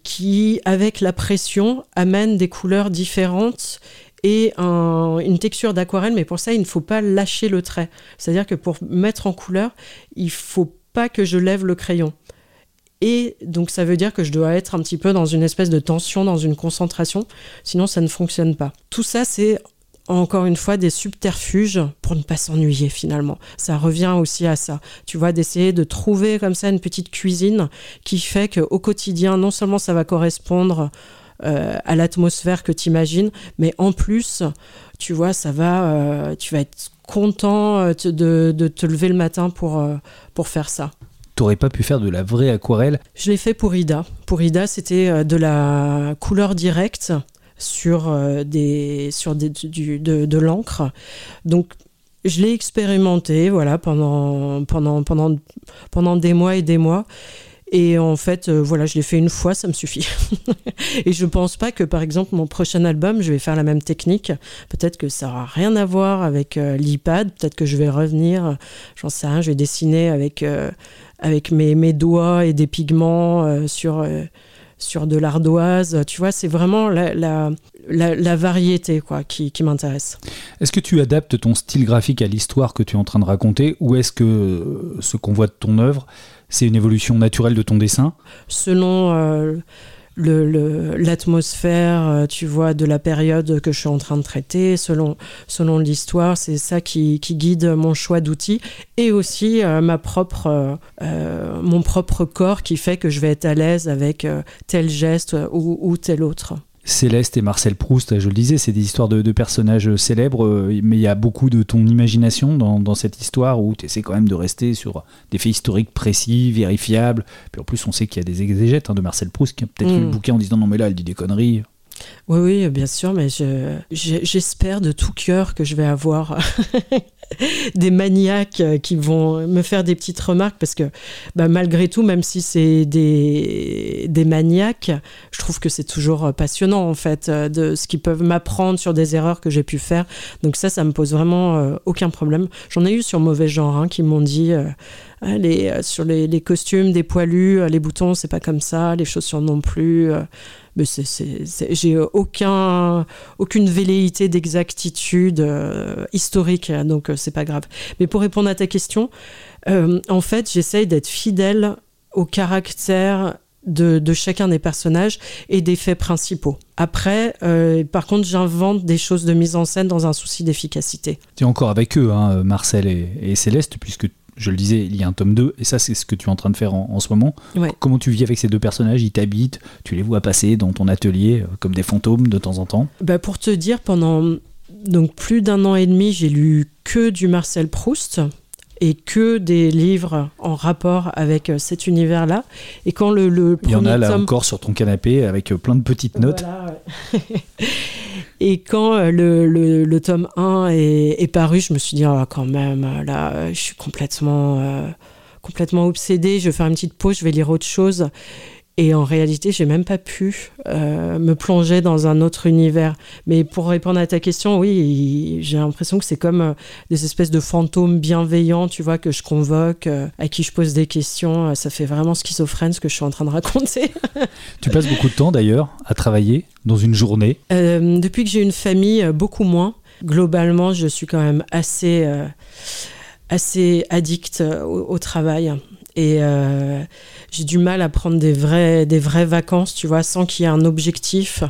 qui, avec la pression, amènent des couleurs différentes et une texture d'aquarelle, mais pour ça, il ne faut pas lâcher le trait. C'est-à-dire que pour mettre en couleur, il faut pas que je lève le crayon. Et donc ça veut dire que je dois être un petit peu dans une espèce de tension, dans une concentration, sinon ça ne fonctionne pas. Tout ça, c'est encore une fois des subterfuges pour ne pas s'ennuyer finalement. Ça revient aussi à ça. Tu vois, d'essayer de trouver comme ça une petite cuisine qui fait qu'au quotidien, non seulement ça va correspondre euh, à l'atmosphère que tu imagines, mais en plus, tu vois, ça va, euh, tu vas être content euh, de, de, te lever le matin pour, pour faire ça.
T'aurais pas pu faire de la vraie aquarelle?
Je l'ai fait pour Ida. Pour Ida, c'était de la couleur directe sur des sur des, du, de, de l'encre. Donc je l'ai expérimenté voilà pendant pendant pendant pendant des mois et des mois et en fait, euh, voilà, je l'ai fait une fois, ça me suffit. et je pense pas que, par exemple, mon prochain album, je vais faire la même technique. Peut-être que ça aura rien à voir avec euh, l'iPad. Peut-être que je vais revenir, j'en sais rien, je vais dessiner avec, euh, avec mes, mes, doigts et des pigments sur sur de l'ardoise. Tu vois, c'est vraiment la, la, la, variété quoi, qui, qui m'intéresse.
Est-ce que tu adaptes ton style graphique à l'histoire que tu es en train de raconter ou est-ce que ce qu'on voit de ton œuvre, c'est une évolution naturelle de ton dessin
Selon euh, l'atmosphère, euh, tu vois, de la période que je suis en train de traiter, selon, selon l'histoire, c'est ça qui, guide mon choix d'outils et aussi euh, ma propre, mon propre corps qui fait que je vais être à l'aise avec tel geste ou tel autre.
Céleste et Marcel Proust, je le disais, c'est des histoires de, personnages célèbres, euh, mais il y a beaucoup de ton imagination dans, cette histoire où tu essaies quand même de rester sur des faits historiques précis, vérifiables. Puis en plus, on sait qu'il y a des exégètes hein, de Marcel Proust qui a peut-être lu le mm. bouquin en disant non, mais là, elle dit des conneries.
Oui, oui, bien sûr, mais j'espère de tout cœur que je vais avoir des maniaques euh, qui vont me faire des petites remarques parce que bah, malgré tout, même si c'est des, des maniaques, je trouve que c'est toujours euh, passionnant en fait euh, de ce qu'ils peuvent m'apprendre sur des erreurs que j'ai pu faire. Donc ça, ça me pose vraiment aucun problème. J'en ai eu sur mauvais genre hein, qui m'ont dit les, sur les, les, costumes des poilus, les boutons, c'est pas comme ça, les chaussures non plus mais j'ai aucun, aucune velléité d'exactitude euh, historique, donc euh, c'est pas grave. Mais pour répondre à ta question, euh, en fait, j'essaye d'être fidèle au caractère de, chacun des personnages et des faits principaux. Après, par contre, j'invente des choses de mise en scène dans un souci d'efficacité.
Tu es encore avec eux, hein, Marcel et, et, Céleste, puisque je le disais, il y a un tome 2, et ça, c'est ce que tu es en train de faire en, ce moment. Comment tu vis avec ces deux personnages? Ils t'habitent, tu les vois passer dans ton atelier euh, comme des fantômes de temps en temps?
Bah Pour te dire, pendant donc, plus d'un an et demi, j'ai lu que du Marcel Proust et que des livres en rapport avec euh, cet univers-là. Et quand le, le
Il y en a là encore sur ton canapé avec euh, plein de petites notes.
Et quand euh, le, le, tome 1 est, paru, je me suis dit, oh, quand même, là, je suis complètement, euh, complètement obsédée. Je vais faire une petite pause, je vais lire autre chose. Et en réalité, j'ai même pas pu euh, me plonger dans un autre univers. Mais pour répondre à ta question, oui, j'ai l'impression que c'est comme euh, des espèces de fantômes bienveillants, tu vois, que je convoque, euh, à qui je pose des questions. Ça fait vraiment schizophrène ce que je suis en train de raconter.
tu passes beaucoup de temps d'ailleurs à travailler dans une journée?
Depuis que j'ai une famille, beaucoup moins. Globalement, je suis quand même assez, assez addict au travail. Et euh, j'ai du mal à prendre des vraies, des vraies vacances, tu vois, sans qu'il y ait un objectif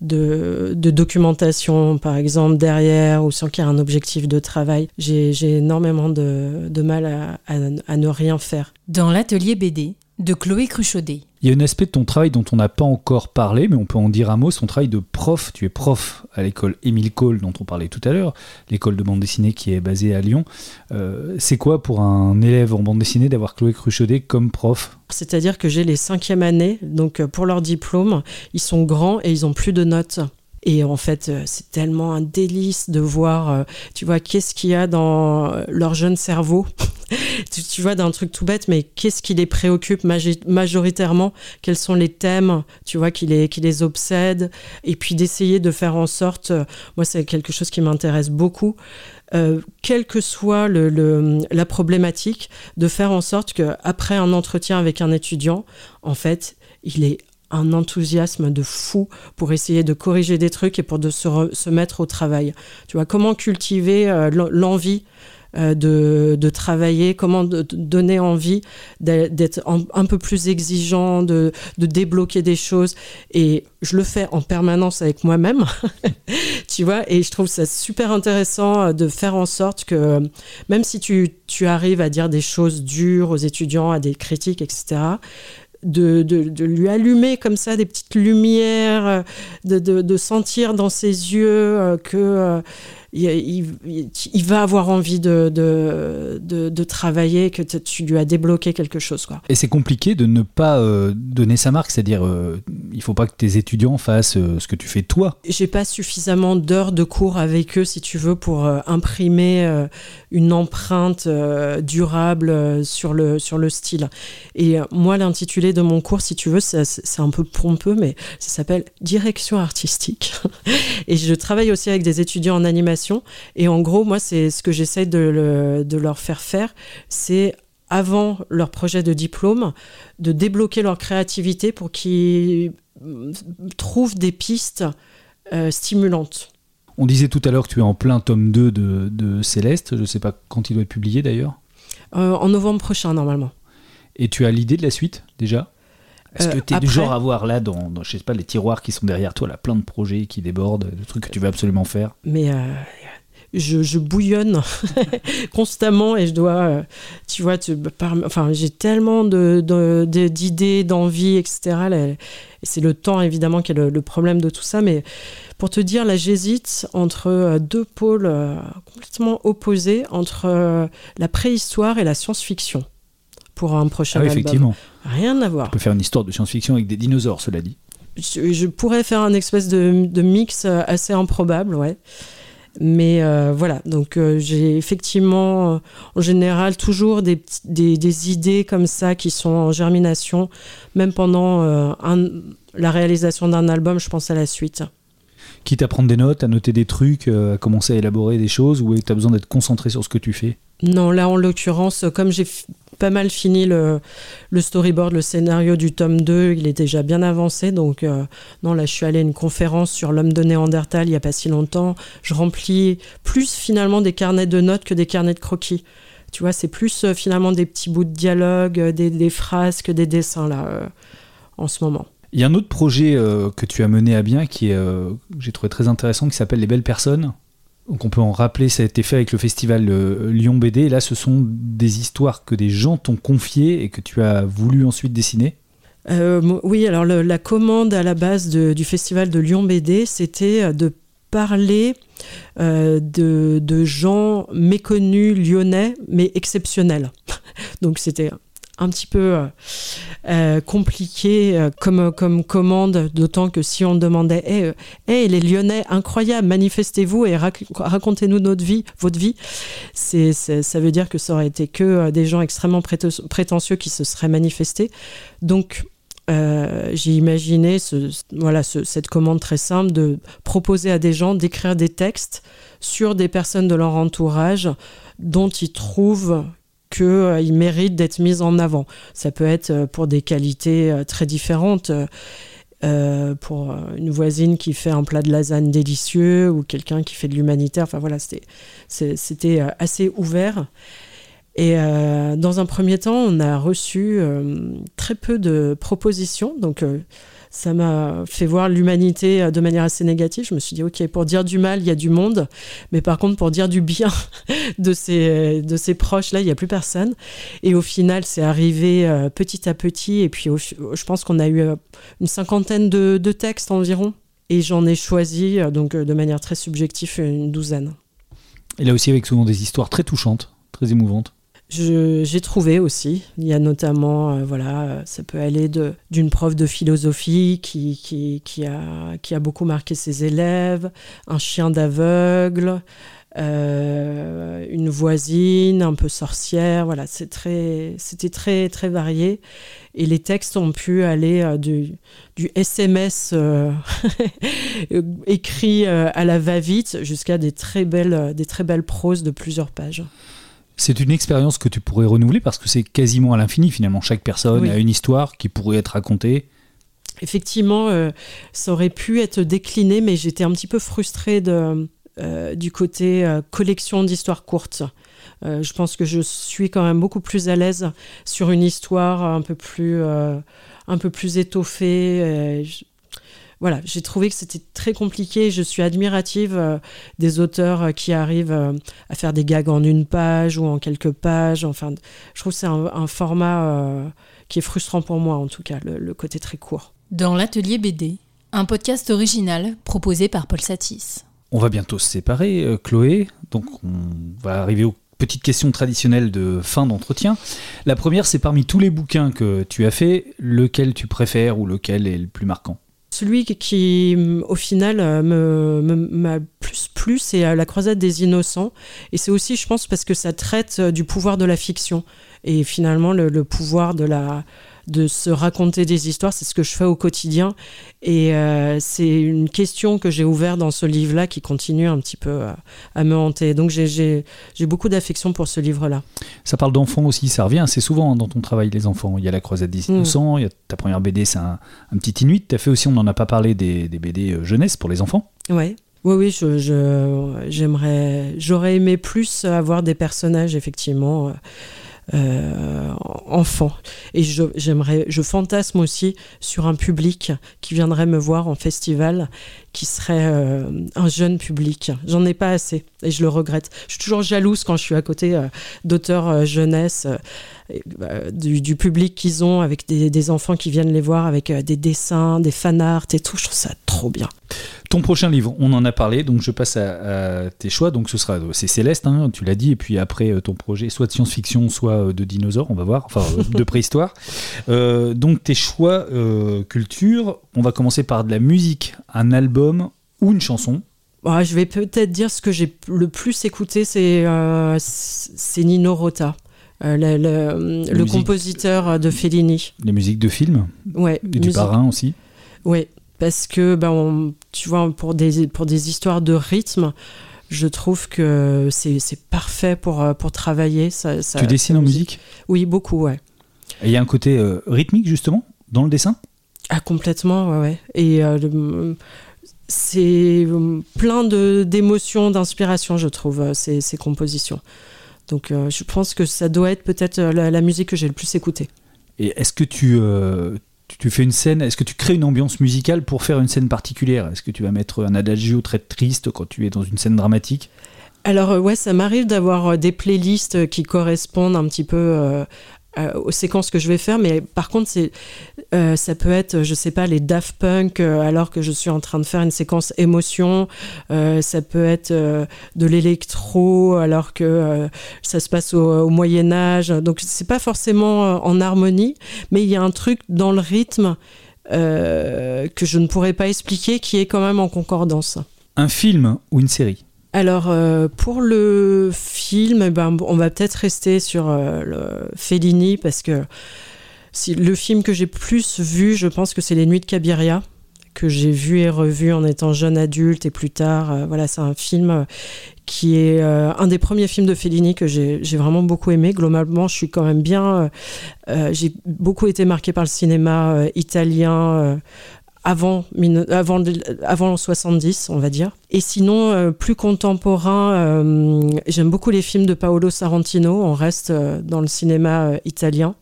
de, de, documentation, par exemple, derrière, ou sans qu'il y ait un objectif de travail. J'ai énormément de, de mal à, à, ne rien faire.
Dans l'atelier BD de Chloé Cruchaudet.
Il y a un aspect de ton travail dont on n'a pas encore parlé, mais on peut en dire un mot, son travail de prof. Tu es prof à l'école Émile Cole, dont on parlait tout à l'heure, l'école de bande dessinée qui est basée à Lyon. Euh, c'est quoi pour un élève en bande dessinée d'avoir Chloé Cruchaudet comme prof?
C'est-à-dire que j'ai les cinquièmes années, donc euh, pour leur diplôme, ils sont grands et ils ont plus de notes. Et en fait, c'est tellement un délice de voir, tu vois, qu'est-ce qu'il y a dans leur jeune cerveau. tu, vois, d'un truc tout bête, mais qu'est-ce qui les préoccupe majoritairement? Quels sont les thèmes, tu vois, qui les, qui les obsèdent? Et puis d'essayer de faire en sorte, moi, c'est quelque chose qui m'intéresse beaucoup, euh, quelle que soit la problématique, de faire en sorte qu'après un entretien avec un étudiant, en fait, il ait un enthousiasme de fou pour essayer de corriger des trucs et pour de se, se mettre au travail. Tu vois, comment cultiver euh, l'envie euh, de, de, travailler, comment donner envie d'être un, peu plus exigeant, de, de, débloquer des choses? Et je le fais en permanence avec moi-même, tu vois, et je trouve ça super intéressant euh, de faire en sorte que même si tu, tu arrives à dire des choses dures aux étudiants, à des critiques, etc., de, de, lui allumer comme ça des petites lumières, euh, de, de sentir dans ses yeux que il, va avoir envie de, de, travailler, que tu lui as débloqué quelque chose. Quoi.
Et c'est compliqué de ne pas euh, donner sa marque, c'est-à-dire euh, il faut pas que tes étudiants fassent euh, ce que tu fais toi.
J'ai pas suffisamment d'heures de cours avec eux, si tu veux, pour imprimer une empreinte durable sur, le, sur le style. Et moi, l'intitulé de mon cours, si tu veux, c'est un peu pompeux, mais ça s'appelle Direction artistique. Et je travaille aussi avec des étudiants en animation et en gros, moi, c'est ce que j'essaie de, leur faire faire, c'est avant leur projet de diplôme, de débloquer leur créativité pour qu'ils trouvent des pistes euh, stimulantes.
On disait tout à l'heure que tu es en plein tome 2 de, Céleste, je ne sais pas quand il doit être publié d'ailleurs.
Euh, en novembre prochain, normalement.
Et tu as l'idée de la suite déjà? Est-ce que tu es du genre à voir là, dans, je sais pas, les tiroirs qui sont derrière toi, là, plein de projets qui débordent, de trucs que tu veux absolument faire?
Mais euh, je, bouillonne constamment et je dois, euh, tu vois, tu, enfin, j'ai tellement d'idées, de, d'envies, etc. c'est le temps, évidemment, qui est le, problème de tout ça. Mais pour te dire, là, j'hésite entre euh, deux pôles complètement opposés, entre la préhistoire et la science-fiction pour un prochain ah
Effectivement.
Rien à voir.
On peut faire une histoire de science-fiction avec des dinosaures, cela dit.
Je, pourrais faire un espèce de, de, mix euh, assez improbable, ouais. Mais euh, voilà, donc euh, j'ai effectivement, en général, toujours des, des, des, idées comme ça qui sont en germination. Même pendant un, la réalisation d'un album, je pense à la suite.
Quitte à prendre des notes, à noter des trucs, à commencer à élaborer des choses, ou tu as besoin d'être concentré sur ce que tu fais?
Non, là en l'occurrence, comme j'ai pas mal fini le, storyboard, le scénario du tome 2. Il est déjà bien avancé. Donc, euh, non, là, je suis allée à une conférence sur l'homme de Néandertal il n'y a pas si longtemps. Je remplis plus finalement des carnets de notes que des carnets de croquis. Tu vois, c'est plus euh, finalement des petits bouts de dialogue, euh, des phrases que des dessins là, en ce moment.
Il y a un autre projet que tu as mené à bien qui est, j'ai trouvé très intéressant, qui s'appelle Les Belles Personnes. Donc on peut en rappeler, ça a été fait avec le festival euh, Lyon BD. là, ce sont des histoires que des gens t'ont confiées et que tu as voulu ensuite dessiner.
Euh, oui, alors la commande à la base du festival de Lyon BD, c'était euh, de parler de, de, gens méconnus lyonnais, mais exceptionnels. Donc c'était un petit peu euh, euh, compliqué euh, comme, commande, d'autant que si on demandait hey, hey, les Lyonnais, incroyable, manifestez-vous et racontez-nous notre vie, votre vie, ça veut dire que ça aurait été que des gens extrêmement prétentieux qui se seraient manifestés. Donc, j'ai imaginé voilà, cette commande très simple de proposer à des gens d'écrire des textes sur des personnes de leur entourage dont ils trouvent qu'ils euh, méritent d'être mis en avant. Ça peut être euh, pour des qualités euh, très différentes. pour une voisine qui fait un plat de lasagne délicieux ou quelqu'un qui fait de l'humanitaire. Enfin voilà, c'était assez ouvert. Et dans un premier temps, on a reçu très peu de propositions. Donc ça m'a fait voir l'humanité euh, de manière assez négative. Je me suis dit, ok, pour dire du mal, il y a du monde, mais par contre, pour dire du bien de ses, de ses proches, là, il n'y a plus personne. Et au final, c'est arrivé euh, petit à petit, et puis je pense qu'on a eu euh, une cinquantaine de, de textes environ, et j'en ai choisi, donc de manière très subjective, une douzaine.
Et là aussi, avec souvent des histoires très touchantes, très émouvantes.
J'ai trouvé aussi. Il y a notamment, euh, voilà, ça peut aller d'une prof de philosophie qui, qui, a, qui a beaucoup marqué ses élèves, un chien d'aveugle, euh, une voisine un peu sorcière. Voilà, c'était très, très, très varié. Et les textes ont pu aller euh, du, SMS euh, écrit à la va-vite jusqu'à des des très belles proses de plusieurs pages.
C'est une expérience que tu pourrais renouveler parce que c'est quasiment à l'infini finalement. Chaque personne a une histoire qui pourrait être racontée.
Effectivement, ça aurait pu être décliné, mais j'étais un petit peu frustrée de, euh, du côté euh, collection d'histoires courtes. Euh, je pense que je suis quand même beaucoup plus à l'aise sur une histoire un peu plus, un peu plus étoffée. Voilà, j'ai trouvé que c'était très compliqué. Je suis admirative des auteurs qui arrivent à faire des gags en une page ou en quelques pages. Enfin, je trouve que c'est un, format qui est frustrant pour moi, en tout cas, le côté très court.
Dans l'atelier BD, un podcast original proposé par Paul Satis.
On va bientôt se séparer, euh, Chloé. Donc, on va arriver aux petites questions traditionnelles de fin d'entretien. La première, c'est parmi tous les bouquins que tu as fait, lequel tu préfères ou lequel est le plus marquant?
Celui qui, au final, euh, m'a plus plu, c'est euh, La croisade des innocents. Et c'est aussi, je pense, parce que ça traite du pouvoir de la fiction. Et finalement, le pouvoir de la, de se raconter des histoires. C'est ce que je fais au quotidien. Et euh, c'est une question que j'ai ouverte dans ce livre-là qui continue un petit peu à, me hanter. Donc j'ai beaucoup d'affection pour ce livre-là.
Ça parle d'enfants aussi, ça revient assez souvent dans ton travail, les enfants. Il y a la croisade des mm. innocents, il y a ta première BD, c'est un, petit Inuit. Tu as fait aussi, on n'en a pas parlé, des, BD euh, jeunesse pour les enfants.
Ouais. Oui, oui, j'aimerais, j'aurais aimé plus avoir des personnages effectivement euh, enfant. Et je, j'aimerais, je fantasme aussi sur un public qui viendrait me voir en festival, qui serait euh, un jeune public. J'en ai pas assez et je le regrette. Je suis toujours jalouse quand je suis à côté euh, d'auteurs jeunesse. Bah, du, public qu'ils ont avec des, enfants qui viennent les voir avec des dessins, des fan art et tout. Je trouve ça trop bien.
Ton prochain livre, on en a parlé, donc je passe à, tes choix. Donc ce sera, c'est Céleste, hein, tu l'as dit, et puis après euh, ton projet, soit de science-fiction, soit euh, de dinosaures, on va voir, enfin euh, de préhistoire. donc tes choix culture, on va commencer par de la musique, un album ou une chanson.
Bah, je vais peut-être dire ce que j'ai le plus écouté, c'est Nino Rota. le, compositeur de Fellini.
Les musiques de films
Ouais.
Et du parrain aussi
Ouais, parce que ben, tu vois pour des pour des histoires de rythme je trouve que c'est parfait pour, euh, pour travailler. Ça,
tu dessines en musique
Oui, beaucoup, ouais.
Et il y a un côté euh, rythmique, justement, dans le dessin?
Ah, complètement, ouais. Et euh, c'est plein d'émotions, d'inspiration, je trouve, ces, ces, compositions. Donc, je pense que ça doit être peut-être la, la, musique que j'ai le plus écoutée.
Et est-ce que tu tu fais une scène, est-ce que tu crées une ambiance musicale pour faire une scène particulière? Est-ce que tu vas mettre un adagio très triste quand tu es dans une scène dramatique?
Alors euh, ouais, ça m'arrive d'avoir euh, des playlists qui correspondent un petit peu euh, aux séquences que je vais faire, mais par contre, c'est, ça peut être, je sais pas, les Daft Punk alors que je suis en train de faire une séquence émotion. ça peut être de l'électro alors que ça se passe au, Moyen Âge. Donc c'est pas forcément en harmonie, mais il y a un truc dans le rythme que je ne pourrais pas expliquer qui est quand même en concordance.
Un film ou une série?
Alors euh, pour le film, eh ben, on va peut-être rester sur euh, le Fellini parce que le film que j'ai plus vu, je pense que c'est Les Nuits de Cabiria que j'ai vu et revu en étant jeune adulte et plus tard. Euh, voilà, c'est un film qui est un des premiers films de Fellini que j'ai vraiment beaucoup aimé. Globalement, je suis quand même bien. j'ai beaucoup été marqué par le cinéma italien avant, avant, avant 70, on va dire. Et sinon, euh, plus contemporain, euh, j'aime beaucoup les films de Paolo Sorrentino. On reste euh, dans le cinéma italien.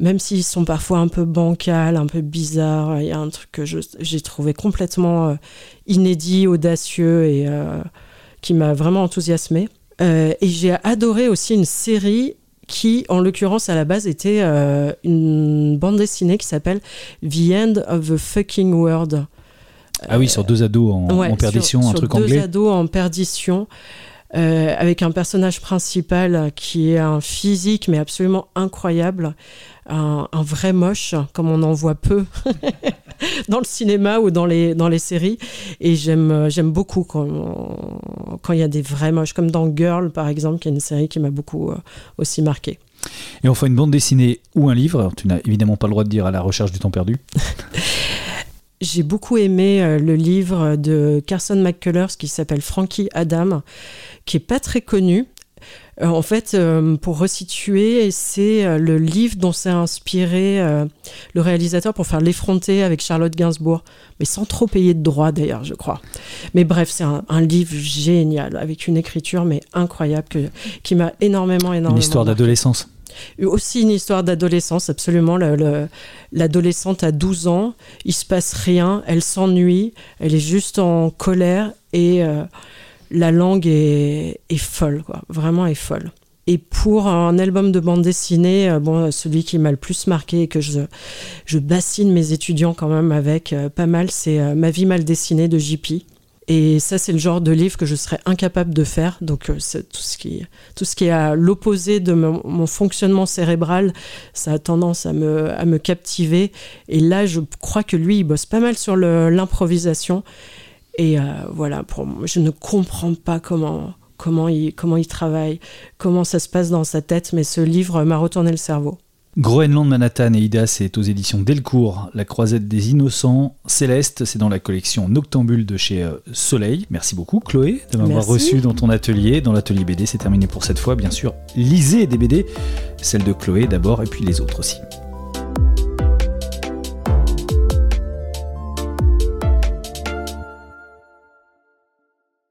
Même s'ils sont parfois un peu bancals, un peu bizarres, il y a un truc que j'ai trouvé complètement inédit, audacieux et qui m'a vraiment enthousiasmé. et j'ai adoré aussi une série qui, en l'occurrence, à la base, était euh, une bande dessinée qui s'appelle The End of the Fucking World.
Ah oui, sur deux ados en, perdition, un truc
anglais.
Deux
ados en perdition. Avec un personnage principal qui est un physique mais absolument incroyable, un, vrai moche, comme on en voit peu dans le cinéma ou dans les, dans les séries. Et j'aime, j'aime beaucoup quand, quand il y a des vrais moches, comme dans Girl, par exemple, qui est une série qui m'a beaucoup euh, aussi marqué.
Et enfin, une bande dessinée ou un livre, tu n'as évidemment pas le droit de dire à la recherche du temps perdu.
J'ai beaucoup aimé euh, le livre de Carson McCullers qui s'appelle Frankie Adam, qui est pas très connu, euh, en fait, euh, pour resituer, c'est le livre dont s'est inspiré le réalisateur pour faire l'effronter avec Charlotte Gainsbourg, mais sans trop payer de droits d'ailleurs, je crois. Mais bref, c'est un, livre génial, avec une écriture mais incroyable, que, qui m'a énormément, énormément.
Une histoire d'adolescence
aussi une histoire d'adolescence, absolument. L'adolescente a 12 ans, il se passe rien, elle s'ennuie, elle est juste en colère et la langue est, folle, quoi. Vraiment est folle. Et pour un album de bande dessinée, euh, bon, celui qui m'a le plus marqué et que je, je bassine mes étudiants quand même avec euh, pas mal, c'est euh, Ma vie mal dessinée de JP. Et ça, c'est le genre de livre que je serais incapable de faire. Donc, c'est tout ce qui, tout ce qui est à l'opposé de mon, fonctionnement cérébral, ça a tendance à me, à me captiver. Et là, je crois que lui, il bosse pas mal sur l'improvisation. Et euh, voilà, pour moi, je ne comprends pas comment, comment, il, comment il travaille, comment ça se passe dans sa tête, mais ce livre m'a retourné le cerveau.
Groenland, Manhattan et Ida, c'est aux éditions Delcourt. La croisette des innocents, Céleste, c'est dans la collection Noctambule de chez euh, Soleil. Merci beaucoup, Chloé, de m'avoir reçu dans ton atelier. Dans l'atelier BD, c'est terminé pour cette fois. Bien sûr, lisez des BD, celle de Chloé d'abord, et puis les autres aussi.